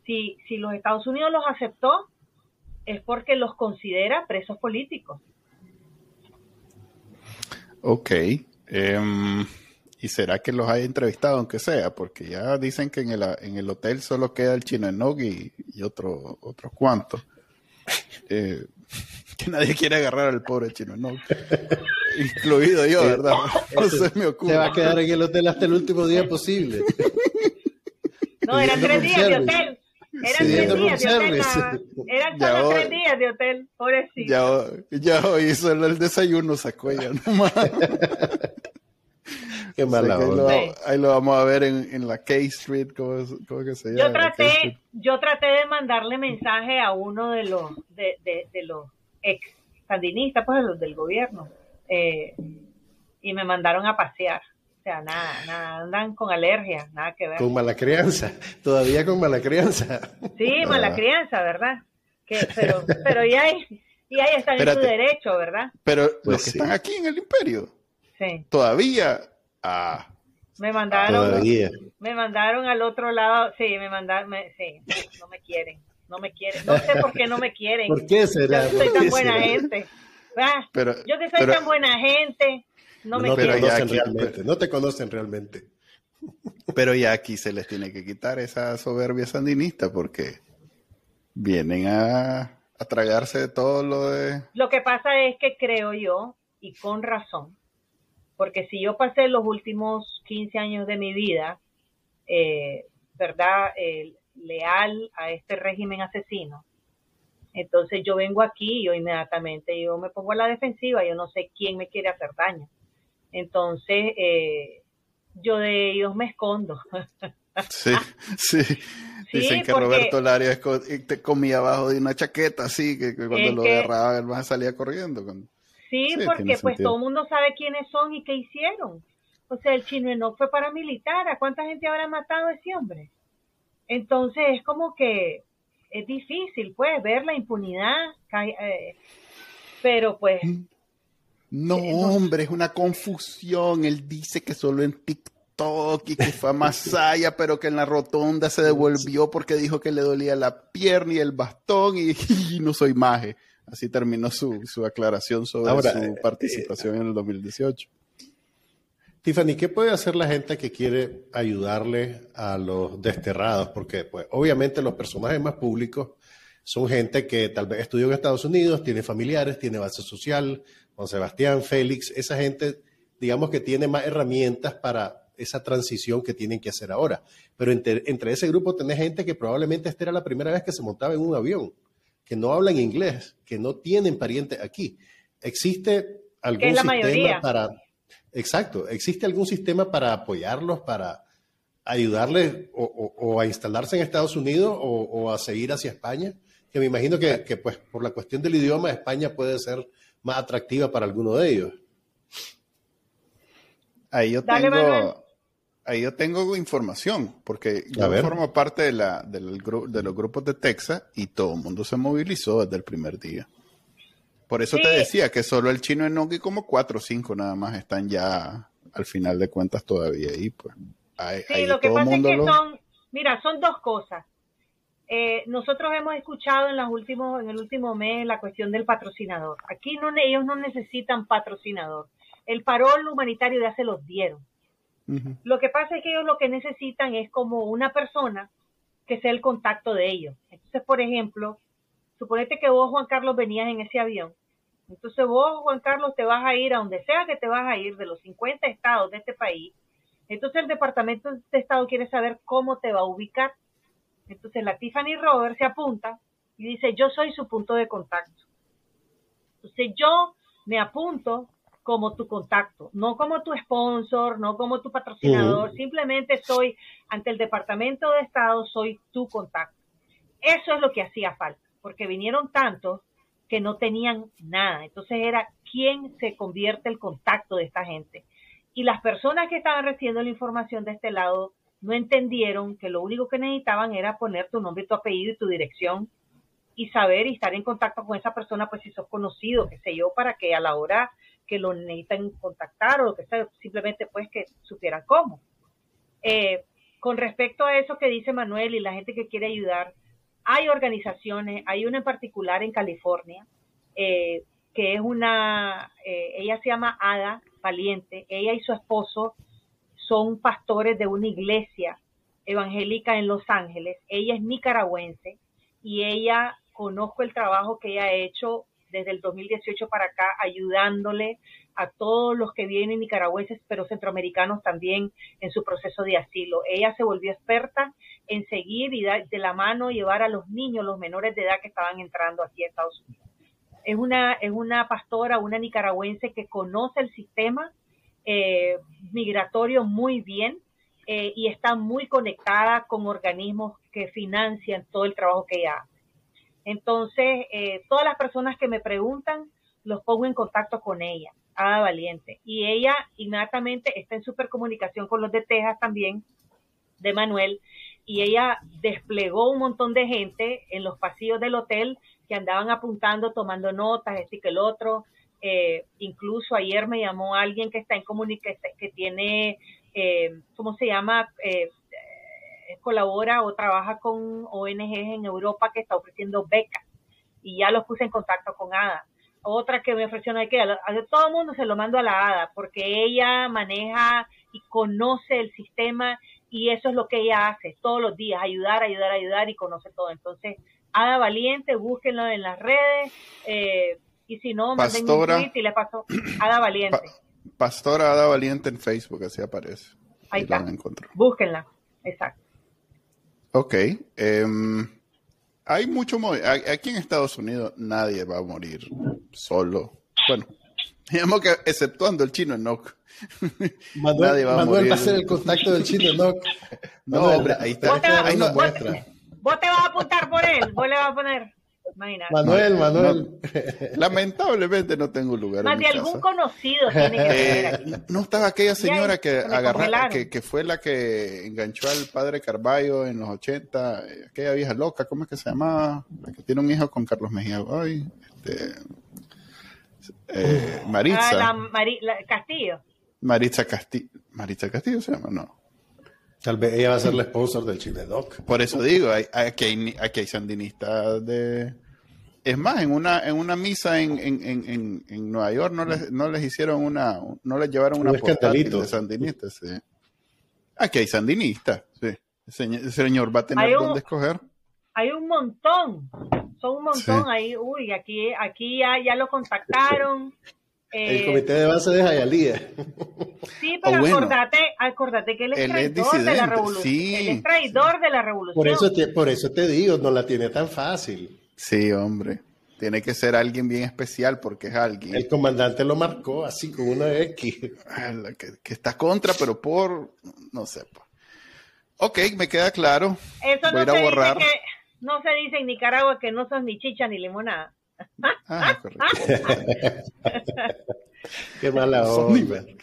si, si los Estados Unidos los aceptó, es porque los considera presos políticos. Ok. Em, ¿Y será que los hay entrevistado, aunque sea? Porque ya dicen que en el, en el hotel solo queda el chino Enogi y, otro, otros cuantos. Eh, [LAUGHS] que nadie quiere agarrar al pobre chino Enogi. Incluido yo, ¿verdad? [LAUGHS] No se me ocurre. Se va a quedar en el hotel hasta el último día posible. No, eran tres días de hotel. Eran tres días de hotel. Eran solo tres días de hotel, pobrecito. Ya, ya hoy hizo el desayuno, sacó ya nomás. [LAUGHS] Qué mala ahí, lo, ahí lo vamos a ver en, en la K Street, ¿cómo, cómo que se llama? Yo traté, yo traté de mandarle mensaje a uno de los, de, de, de los ex sandinistas, pues de los del gobierno eh, y me mandaron a pasear. O sea, nada, nada, andan con alergia, nada que ver. Con mala crianza, todavía con mala crianza. Sí, mala ah. crianza, ¿verdad? Que, pero, pero ya, ya están en su derecho, ¿verdad? Pero los pues que están aquí en el imperio, sí. todavía, ah, me mandaron, me mandaron al otro lado, sí, me mandaron, sí, no me quieren, no me quieren, no sé por qué no me quieren. [LAUGHS] ¿Por qué será? Yo soy tan buena gente. Ah, yo que soy tan buena gente, no, me conocen realmente, no te conocen realmente. Pero ya aquí se les tiene que quitar esa soberbia sandinista porque vienen a, a tragarse de todo lo de... Lo que pasa es que creo yo, y con razón, porque si yo pasé los últimos 15 años de mi vida, eh, ¿verdad? leal a este régimen asesino, entonces yo vengo aquí y yo inmediatamente yo me pongo a la defensiva, yo no sé quién me quiere hacer daño. Entonces eh, yo de ellos me escondo. [LAUGHS] Sí, sí. Dicen que Roberto Larios te comía abajo de una chaqueta, así, que, cuando lo agarraba él más salía corriendo. Sí, porque pues todo el mundo sabe quiénes son y qué hicieron. O sea, el chino no fue paramilitar. ¿A cuánta gente habrá matado ese hombre? Entonces es como que es difícil, pues, ver la impunidad, eh, pero pues... No, eh, hombre, es una confusión. Él dice que solo en TikTok y que fue a Masaya, [LAUGHS] pero que en la rotonda se devolvió porque dijo que le dolía la pierna y el bastón y, [LAUGHS] no soy maje. Así terminó su, aclaración sobre su eh, participación en el 2018. Tiffany, ¿qué puede hacer la gente que quiere ayudarle a los desterrados? Porque, pues, obviamente los personajes más públicos son gente que tal vez estudió en Estados Unidos, tiene familiares, tiene base social, Juan Sebastián, Félix, esa gente, digamos que tiene más herramientas para esa transición que tienen que hacer ahora. Pero entre, ese grupo tenés gente que probablemente esta era la primera vez que se montaba en un avión, que no hablan inglés, que no tienen parientes aquí. ¿Existe algún sistema para Exacto. ¿Existe algún sistema para apoyarlos, para ayudarles o, a instalarse en Estados Unidos o, a seguir hacia España? Que me imagino que, pues, por la cuestión del idioma, España puede ser más atractiva para alguno de ellos. Ahí yo tengo, ahí yo tengo información, porque yo formo parte de, la, del, de los grupos de Texas y todo el mundo se movilizó desde el primer día. Por eso te decía que solo el chino en y como cuatro o cinco nada más están ya al final de cuentas todavía ahí. Pues. sí, lo que pasa es que son, mira, son dos cosas. Eh, nosotros hemos escuchado en, los últimos, en el último mes la cuestión del patrocinador. Aquí no, ellos no necesitan patrocinador. El parol humanitario ya se los dieron. Lo que pasa es que ellos lo que necesitan es como una persona que sea el contacto de ellos. Entonces, por ejemplo, suponete que vos, Juan Carlos, venías en ese avión entonces vos, Juan Carlos, te vas a ir a donde sea que te vas a ir de los 50 estados de este país. Entonces el Departamento de Estado quiere saber cómo te va a ubicar. Entonces la Tiffany Robert se apunta y dice, yo soy su punto de contacto. Entonces yo me apunto como tu contacto, no como tu sponsor, no como tu patrocinador, simplemente soy ante el Departamento de Estado, soy tu contacto. Eso es lo que hacía falta, porque vinieron tantos que no tenían nada. Entonces era quién se convierte el contacto de esta gente. Y las personas que estaban recibiendo la información de este lado no entendieron que lo único que necesitaban era poner tu nombre, tu apellido y tu dirección y saber y estar en contacto con esa persona, pues si sos conocido, qué sé yo, para que a la hora que lo necesitan contactar o lo que sea, simplemente pues que supieran cómo. Eh, con respecto a eso que dice Manuel y la gente que quiere ayudar, hay organizaciones, hay una en particular en California, eh, que es una, eh, ella se llama Ada Valiente, ella y su esposo son pastores de una iglesia evangélica en Los Ángeles, ella es nicaragüense y ella conozco el trabajo que ella ha hecho desde el 2018 para acá, ayudándole a todos los que vienen nicaragüenses, pero centroamericanos también en su proceso de asilo. Ella se volvió experta en seguir y de la mano llevar a los niños, los menores de edad que estaban entrando aquí a Estados Unidos. Es una, es una pastora, una nicaragüense que conoce el sistema eh, migratorio muy bien eh, y está muy conectada con organismos que financian todo el trabajo que ella hace. Entonces, eh, todas las personas que me preguntan, los pongo en contacto con ella, Ada Valiente. Y ella inmediatamente está en supercomunicación con los de Texas también, de Manuel, y ella desplegó un montón de gente en los pasillos del hotel que andaban apuntando, tomando notas, este que el otro. Eh, incluso ayer me llamó alguien que está en comunicación, que tiene, eh, ¿cómo se llama? Eh, colabora o trabaja con ONGs en Europa que está ofreciendo becas y ya los puse en contacto con ADA. otra que me ofreció hay que, a, todo el mundo se lo mando a la hada, porque ella maneja y conoce el sistema y eso es lo que ella hace todos los días, ayudar, ayudar, ayudar y conoce todo. Entonces, Hada Valiente, búsquenlo en las redes eh, y si no, manden un tweet y le paso [CLEARS THROAT] Hada Valiente. Pastora Hada Valiente en Facebook, así aparece. Ahí, está. Búsquenla, exacto. Ok. Em, hay mucho. Aquí en Estados Unidos nadie va a morir solo. Bueno, [LAUGHS] digamos que exceptuando el chino Enoch. [LAUGHS] Manuel, va, Manuel va a ser el contacto del chino Enoch. [LAUGHS] No, hombre, ahí está. Vos te vas a apuntar por él, vos le vas a poner. Manuel, Manuel. lamentablemente no tengo lugar. Más de algún conocido tiene que eh, No estaba aquella señora que agarró, que, fue la que enganchó al padre Carballo en los 80, eh, aquella vieja loca, ¿cómo es que se llamaba? La que tiene un hijo con Carlos Mejía. Ay, este, eh, Maritza. Ah, Castillo. Maritza Castillo. Maritza Castillo se llama, no. Tal vez ella va a ser la sponsor del Chile Doc. Por eso digo, aquí, hay, aquí hay sandinistas de... Es más, en una, en una misa en, en, en, Nueva York no les, no les hicieron una, no les llevaron una portátil de sandinistas. Sí. Aquí hay sandinistas, sí. El señor, va a tener dónde escoger. Hay un montón, son un montón ahí. Uy, aquí, aquí ya, ya lo contactaron el eh, comité de base de Jayalía. Sí, pero acordate, acordate que él es traidor de la revolución. Sí, él es traidor de la revolución. Por eso, te, por eso te digo, no la tiene tan fácil. Sí, hombre. Tiene que ser alguien bien especial porque es alguien. El comandante lo marcó así con una X. Que, está contra, pero por. No sé. Ok, me queda claro. Eso Voy no, a se borrar. Dice que, no se dice en Nicaragua que no sos ni chicha ni limonada. Ah, [LAUGHS] Qué mala [LAUGHS] onda. [LAUGHS]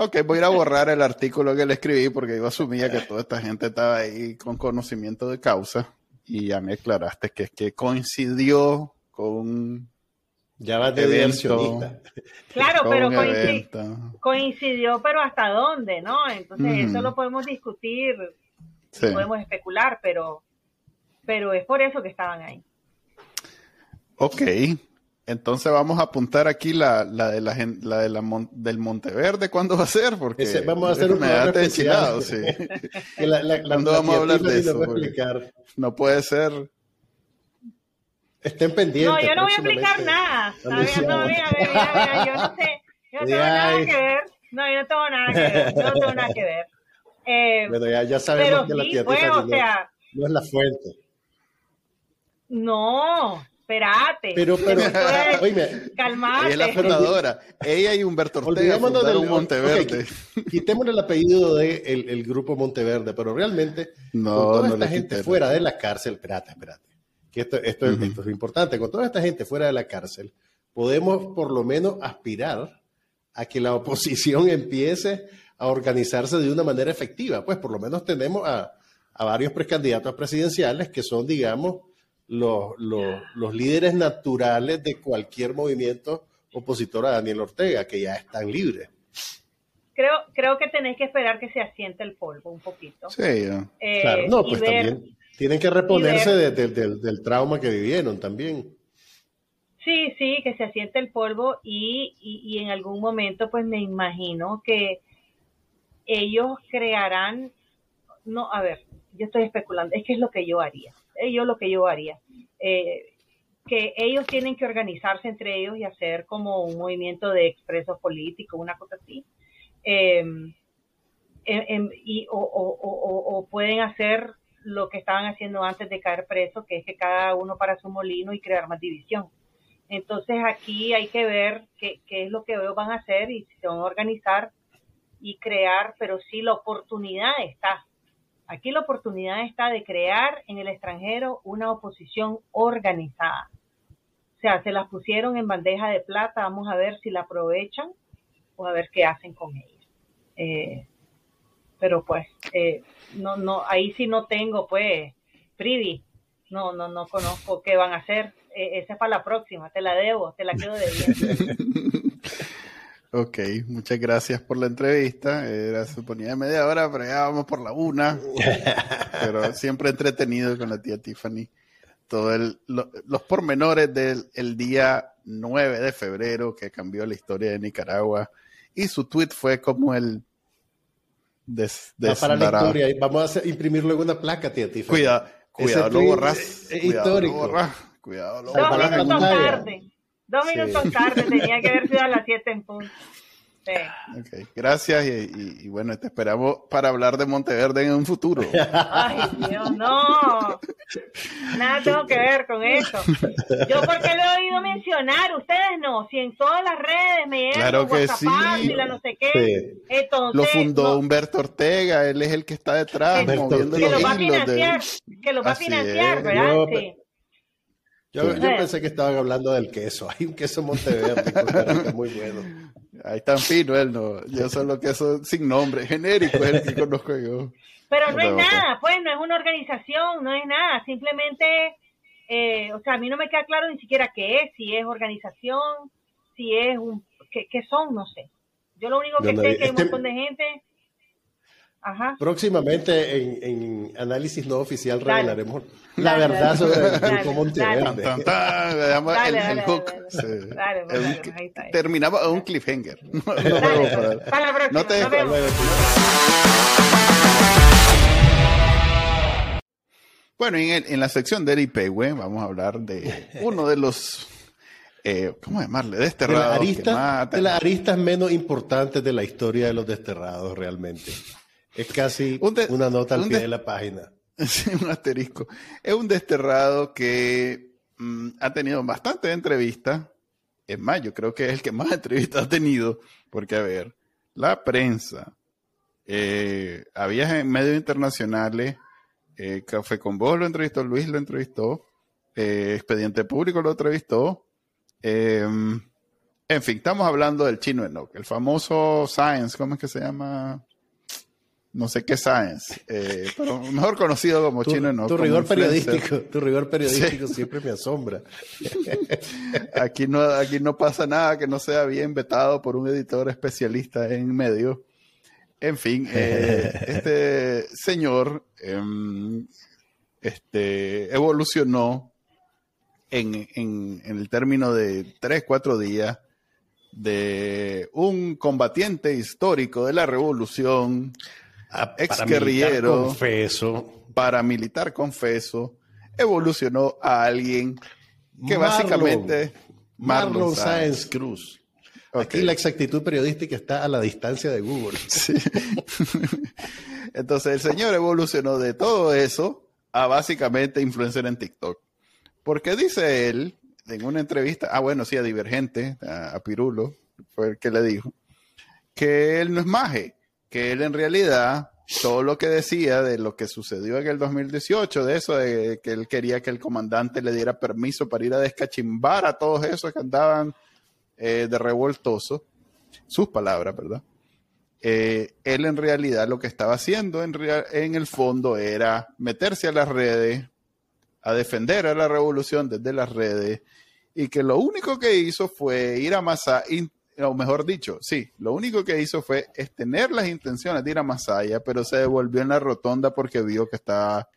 Ok, voy a ir a borrar el artículo que le escribí porque yo asumía que toda esta gente estaba ahí con conocimiento de causa y ya me aclaraste que es que coincidió con ya va de evento, Claro, pero coincidió, pero hasta dónde, ¿no? Entonces eso lo podemos discutir, podemos especular, pero pero es por eso que estaban ahí. Ok, entonces vamos a apuntar aquí la, la de la, la, de la del Monteverde, ¿cuándo va a ser? Porque vamos a hacer un programa especial. Sí. [LAUGHS] ¿Cuándo vamos a hablar de eso? No puede ser. Estén pendientes. No, yo no voy a explicar nada. No, no, a ver, a yo no sé. Yo no tengo nada que ver. No, yo no tengo nada que ver. Yo no tengo nada que ver. Eh, bueno, ya, ya sabemos que la tía o sea, no es la fuente. No, espérate. Pero, pero, [LAUGHS] oíme, calmate. es la fundadora. Ella y Humberto Ortega fundaron Monteverde. [LAUGHS] quitémosle el apellido del de el, grupo Monteverde, pero realmente no, con toda esta gente fuera de la cárcel, espérate, espérate, que esto, esto, esto es importante, con toda esta gente fuera de la cárcel, podemos por lo menos aspirar a que la oposición [LAUGHS] empiece a organizarse de una manera efectiva. Pues por lo menos tenemos a, a varios precandidatos presidenciales que son, digamos, los, los, líderes naturales de cualquier movimiento opositor a Daniel Ortega, que ya están libres. Creo, creo que tenéis que esperar que se asiente el polvo un poquito. Sí, eh, claro. No, pues también tienen que reponerse del trauma que vivieron también. Sí, sí, que se asiente el polvo y, y, en algún momento pues me imagino que ellos crearán, no, a ver, yo estoy especulando, es que es lo que yo haría yo lo que yo haría. Eh, que ellos tienen que organizarse entre ellos y hacer como un movimiento de expresos políticos, una cosa así. Em, em, em, y, o, pueden hacer lo que estaban haciendo antes de caer preso, que es que cada uno para su molino y crear más división. Entonces aquí hay que ver qué, qué es lo que ellos van a hacer y si se van a organizar y crear, pero sí la oportunidad está. Aquí la oportunidad está de crear en el extranjero una oposición organizada. O sea, se las pusieron en bandeja de plata, vamos a ver si la aprovechan o a ver qué hacen con ella. Eh, pero pues, eh, no, no, ahí sí no tengo, pues, privy. No, no, no conozco qué van a hacer. Eh, esa es para la próxima, te la debo, te la quedo debiendo. [LAUGHS] Ok, muchas gracias por la entrevista. Era suponía media hora, pero ya vamos por la una. [LAUGHS] pero siempre entretenido con la tía Tiffany. Todo el, los pormenores del día 9 de febrero que cambió la historia de Nicaragua. Y su tweet fue como el des, para la historia vamos a imprimirlo en una placa tía cuidado cuidado lo borras histórico cuidado lo dos minutos tarde dos minutos tarde tenía que haber sido a las 7 en punto Okay, gracias y, bueno, te esperamos para hablar de Monteverde en un futuro. Ay, Dios, no. Nada tengo que ver con eso. Yo porque lo he oído mencionar, ustedes no. Si en todas las redes me llegan claro que sí. y la no sé qué. Entonces, lo fundó Humberto Ortega, él es el que está detrás que, moviendo que lo va a financiar, que lo va a financiar, ¿verdad? sí. Yo, yo, pensé que estaban hablando del queso. [LAUGHS] Hay un queso Monteverde que es muy bueno. Ahí tan fino él, no. Yo solo queso sin nombre, genérico es el que conozco yo. Pero no es nada, pues, no es una organización, no es nada. Simplemente, eh, o sea, a mí no me queda claro ni siquiera qué es, si es organización, si es un. qué, qué son, no sé. Yo lo único que sé es que hay un este montón de gente Próximamente en, en, análisis no oficial revelaremos la verdad sobre el grupo Monteverde. el, hook. Terminaba un cliffhanger. No, te Bueno, en, en, la sección de Eric Pehue vamos a hablar de uno de los eh, ¿cómo llamarle? Desterrados. De las aristas menos importantes de la historia de los desterrados, realmente. Es casi una nota al pie de la página. [LAUGHS] Sí, un asterisco. Es un desterrado que mm, ha tenido bastante entrevistas. Es más, yo creo que es el que más [LAUGHS] entrevistas ha tenido. Porque, a ver, la prensa, eh, había en medios internacionales, eh, Café con Vos lo entrevistó, Luis lo entrevistó, eh, Expediente Público lo entrevistó. en fin, estamos hablando del chino Enoch, el famoso Science, ¿cómo es que se llama? No sé qué science, eh, pero mejor conocido como chino no. Tu rigor periodístico, tu rigor periodístico siempre me asombra. [LAUGHS] aquí no, aquí no pasa nada que no sea bien vetado por un editor especialista en medio. En fin, eh, [LAUGHS] este señor em, este, evolucionó en, en, en el término de tres, cuatro días de un combatiente histórico de la revolución ex guerrillero, confeso, paramilitar confeso, evolucionó a alguien que básicamente Marlon, Sáenz Cruz. Aquí la exactitud periodística está a la distancia de Google. [LAUGHS] Entonces el señor evolucionó de todo eso a básicamente influencer en TikTok. Porque dice él en una entrevista, ah bueno, sí, a Divergente, a, a Pirulo, fue el que le dijo, que él no es maje, que él en realidad todo lo que decía de lo que sucedió en el 2018, de eso, de que él quería que el comandante le diera permiso para ir a descachimbar a todos esos que andaban eh, de revoltoso, sus palabras, ¿verdad? Eh, él en realidad lo que estaba haciendo en, en el fondo era meterse a las redes, a defender a la revolución desde las redes, y que lo único que hizo fue ir a Masa, o mejor dicho, sí, lo único que hizo fue tener las intenciones de ir a Masaya, pero se devolvió en la rotonda porque vio que estaba,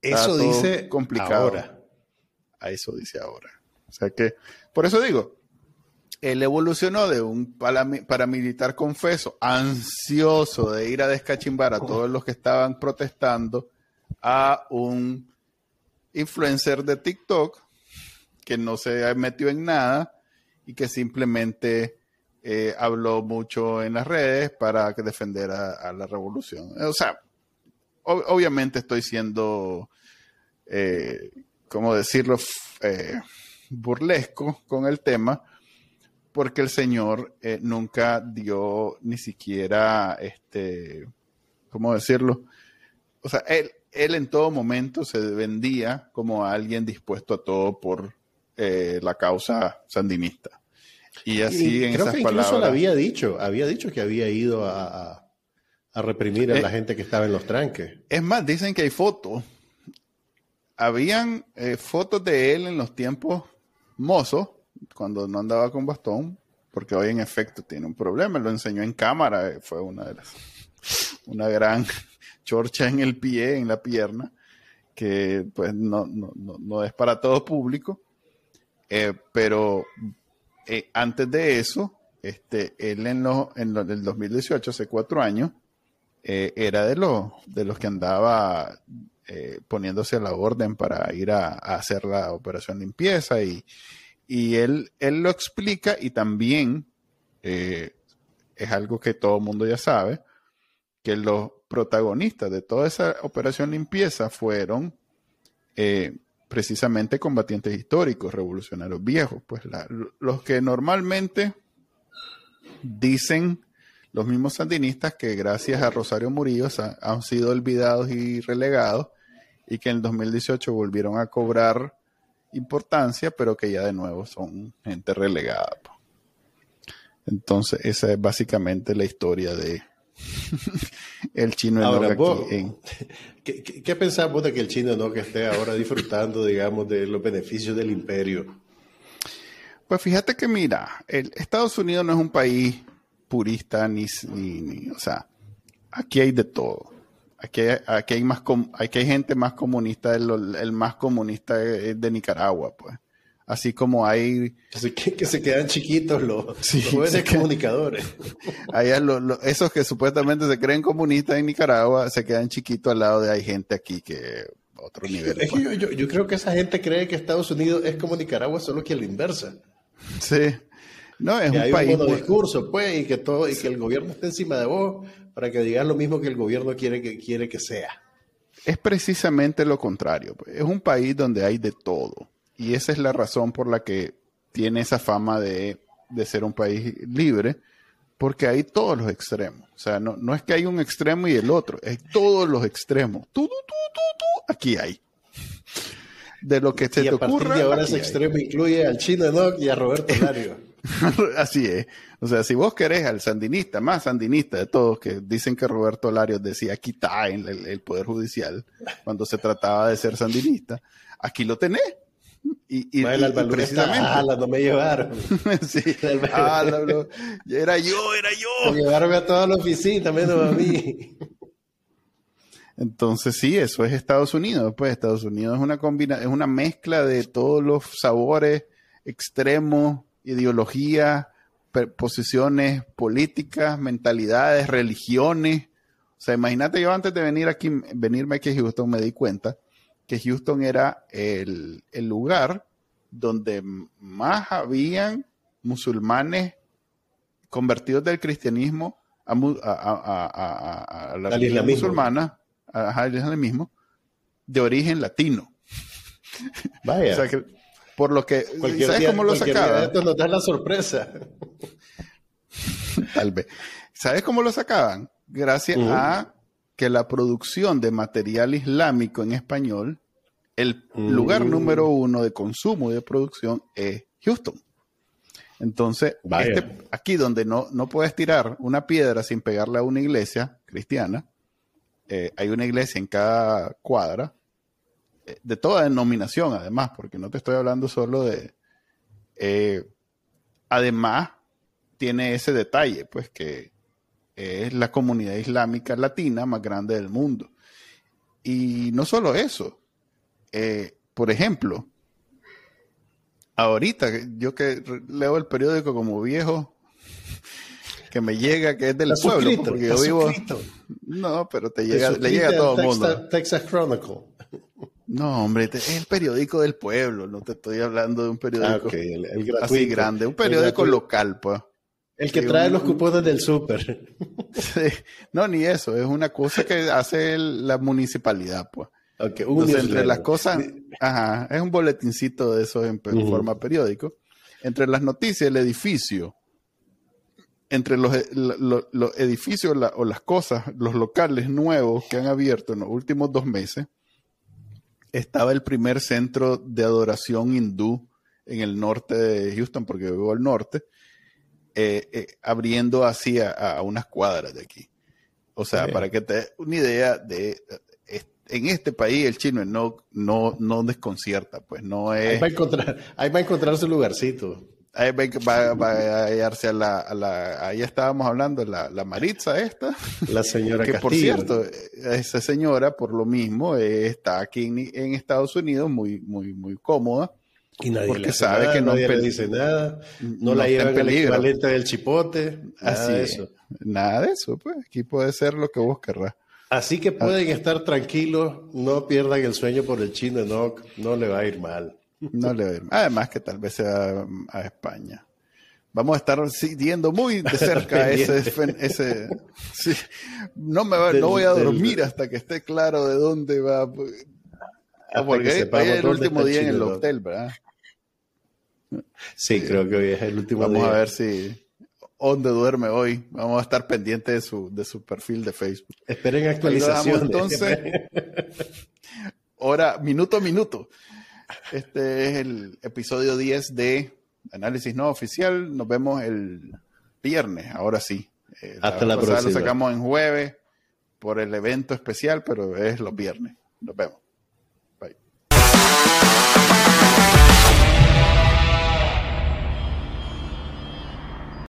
eso dice complicado. Ahora. A eso dice ahora. O sea que, por eso digo, él evolucionó de un paramilitar confeso, ansioso de ir a descachimbar a todos los que estaban protestando, a un influencer de TikTok que no se metió en nada y que simplemente eh, habló mucho en las redes para defender a, la revolución. O sea, obviamente estoy siendo, eh, ¿cómo decirlo?, eh, burlesco con el tema, porque el señor eh, nunca dio ni siquiera, este, ¿cómo decirlo? O sea, él, él en todo momento se vendía como alguien dispuesto a todo por la causa sandinista. Y así en creo que incluso lo había dicho, había dicho que había ido a, reprimir a la eh, gente que estaba en los tranques. Es más, dicen que hay fotos. Habían eh, fotos de él en los tiempos mozos, cuando no andaba con bastón, porque hoy en efecto tiene un problema, lo enseñó en cámara, eh, fue una de las, una gran [LAUGHS] chorcha en el pie, en la pierna, que pues no, no, no, no es para todo público, pero eh, antes de eso, este, él en, en el 2018, hace cuatro años, eh, era de los, de los que andaba eh, poniéndose a la orden para ir a, hacer la operación limpieza y, y él, él lo explica y también es algo que todo el mundo ya sabe, que los protagonistas de toda esa operación limpieza fueron precisamente combatientes históricos, revolucionarios viejos, pues los que normalmente dicen los mismos sandinistas que gracias a Rosario Murillo han sido olvidados y relegados y que en el 2018 volvieron a cobrar importancia, pero que ya de nuevo son gente relegada. Pues. Entonces, esa es básicamente la historia de, [LAUGHS] el chino ahora, aquí [LAUGHS] ¿qué, qué, pensás de que el chino no que esté ahora disfrutando, digamos, de los beneficios del imperio? Pues fíjate que mira, el Estados Unidos no es un país purista ni, ni, o sea, aquí hay de todo. Aquí hay, aquí hay más aquí hay gente más comunista, el, el más comunista es de Nicaragua, pues así como hay... Que, se quedan chiquitos los, [LAUGHS] jóvenes comunicadores. [LAUGHS] esos que supuestamente se creen comunistas en Nicaragua se quedan chiquitos al lado de hay gente aquí que otro nivel. Es que pues. yo, yo, creo que esa gente cree que Estados Unidos es como Nicaragua, solo que a la inversa. Sí. No, es un hay país. Un discurso, pues, y que todo, y que el gobierno esté encima de vos para que digas lo mismo que el gobierno quiere que, quiere que sea. Es precisamente lo contrario. Pues. Es un país donde hay de todo y esa es la razón por la que tiene esa fama de, ser un país libre, porque hay todos los extremos. O sea, no, no es que hay un extremo y el otro, hay todos los extremos. Tú, tú, tú, tú, aquí hay. De lo que se y te a partir de ahora ese extremo incluye al chino Enoch y a Roberto Lario. [LAUGHS] Así es. O sea, si vos querés al sandinista, más sandinista de todos, que dicen que Roberto Larios decía quita en el, Poder Judicial cuando se trataba de ser sandinista, aquí lo tenés. Y, y, precisamente. no me llevaron. [LAUGHS] sí. era yo, era yo. Me llevaron a toda la oficina, menos a mí. Entonces sí, eso es Estados Unidos. Pues Estados Unidos es una combina es una mezcla de todos los sabores extremos, ideologías, posiciones políticas, mentalidades, religiones. O sea, imagínate yo antes de venir aquí, venirme aquí a Houston me di cuenta que Houston era el, lugar donde más habían musulmanes convertidos del cristianismo a, la religión musulmana, al islamismo, de origen latino. Vaya. [LAUGHS] por lo que, ¿sabes cómo lo sacaban? Esto nos da la sorpresa. [LAUGHS] Tal vez. ¿Sabes cómo lo sacaban? Gracias a que la producción de material islámico en español, el lugar mm. número uno de consumo y de producción es Houston. Entonces, este, aquí donde no, no puedes tirar una piedra sin pegarle a una iglesia cristiana, eh, hay una iglesia en cada cuadra, eh, de toda denominación además, porque no te estoy hablando solo de... Eh, además, tiene ese detalle, pues que es la comunidad islámica latina más grande del mundo. Y no solo eso, eh, por ejemplo, ahorita yo que leo el periódico como viejo, [LAUGHS] que me llega que es del pueblo, porque yo vivo... No, pero te llega, le llega a todo el mundo. Texas Chronicle. [LAUGHS] No, hombre, es el periódico del pueblo, no te estoy hablando de un periódico ah, así grande, un periódico local, pues. El que trae los cupones del súper. [LAUGHS] No, ni eso, es una cosa que hace la municipalidad, pues. entre las cosas, ajá, es un boletincito de eso en, forma periódico. Entre las noticias, el edificio, entre los, edificios o las cosas, los locales nuevos que han abierto en los últimos dos meses, estaba el primer centro de adoración hindú en el norte de Houston, porque yo vivo al norte, eh, eh, abriendo así a, unas cuadras de aquí. O sea, para que te des una idea de en este país el chino no, no, no desconcierta, pues no es. Ahí va a encontrar, ahí va a encontrar su lugarcito. Ahí va, va, a hallarse a la, a la, ahí estábamos hablando, la, la Maritza esta. La señora Que por cierto, esa señora, por lo mismo, está aquí en, en, Estados Unidos muy, muy, muy cómoda Y nadie Porque sabe que no nadie le dice nada, no, la llevan el equivalente del chipote, nada Así de eso. Nada de eso, pues aquí puede ser lo que vos querrás. Así que pueden estar tranquilos, no pierdan el sueño por el chino, no, no le va a ir mal. No le va a ir mal. Además que tal vez sea a España. Vamos a estar siguiendo muy de [LAUGHS] cerca ese, ese [LAUGHS] no me no voy a dormir hasta que esté claro de dónde va. Ah, porque hoy es el último día en el hotel, ¿verdad? Sí, creo que hoy es el último Vamos día. A ver si dónde duerme hoy. Vamos a estar pendientes de su, de su perfil de Facebook. Esperen actualización. Entonces, hora, minuto a minuto. Este es el episodio 10 de Análisis No Oficial. Nos vemos el viernes, ahora sí. Eh, Hasta la, próxima. Lo sacamos en jueves por el evento especial, pero es los viernes. Nos vemos.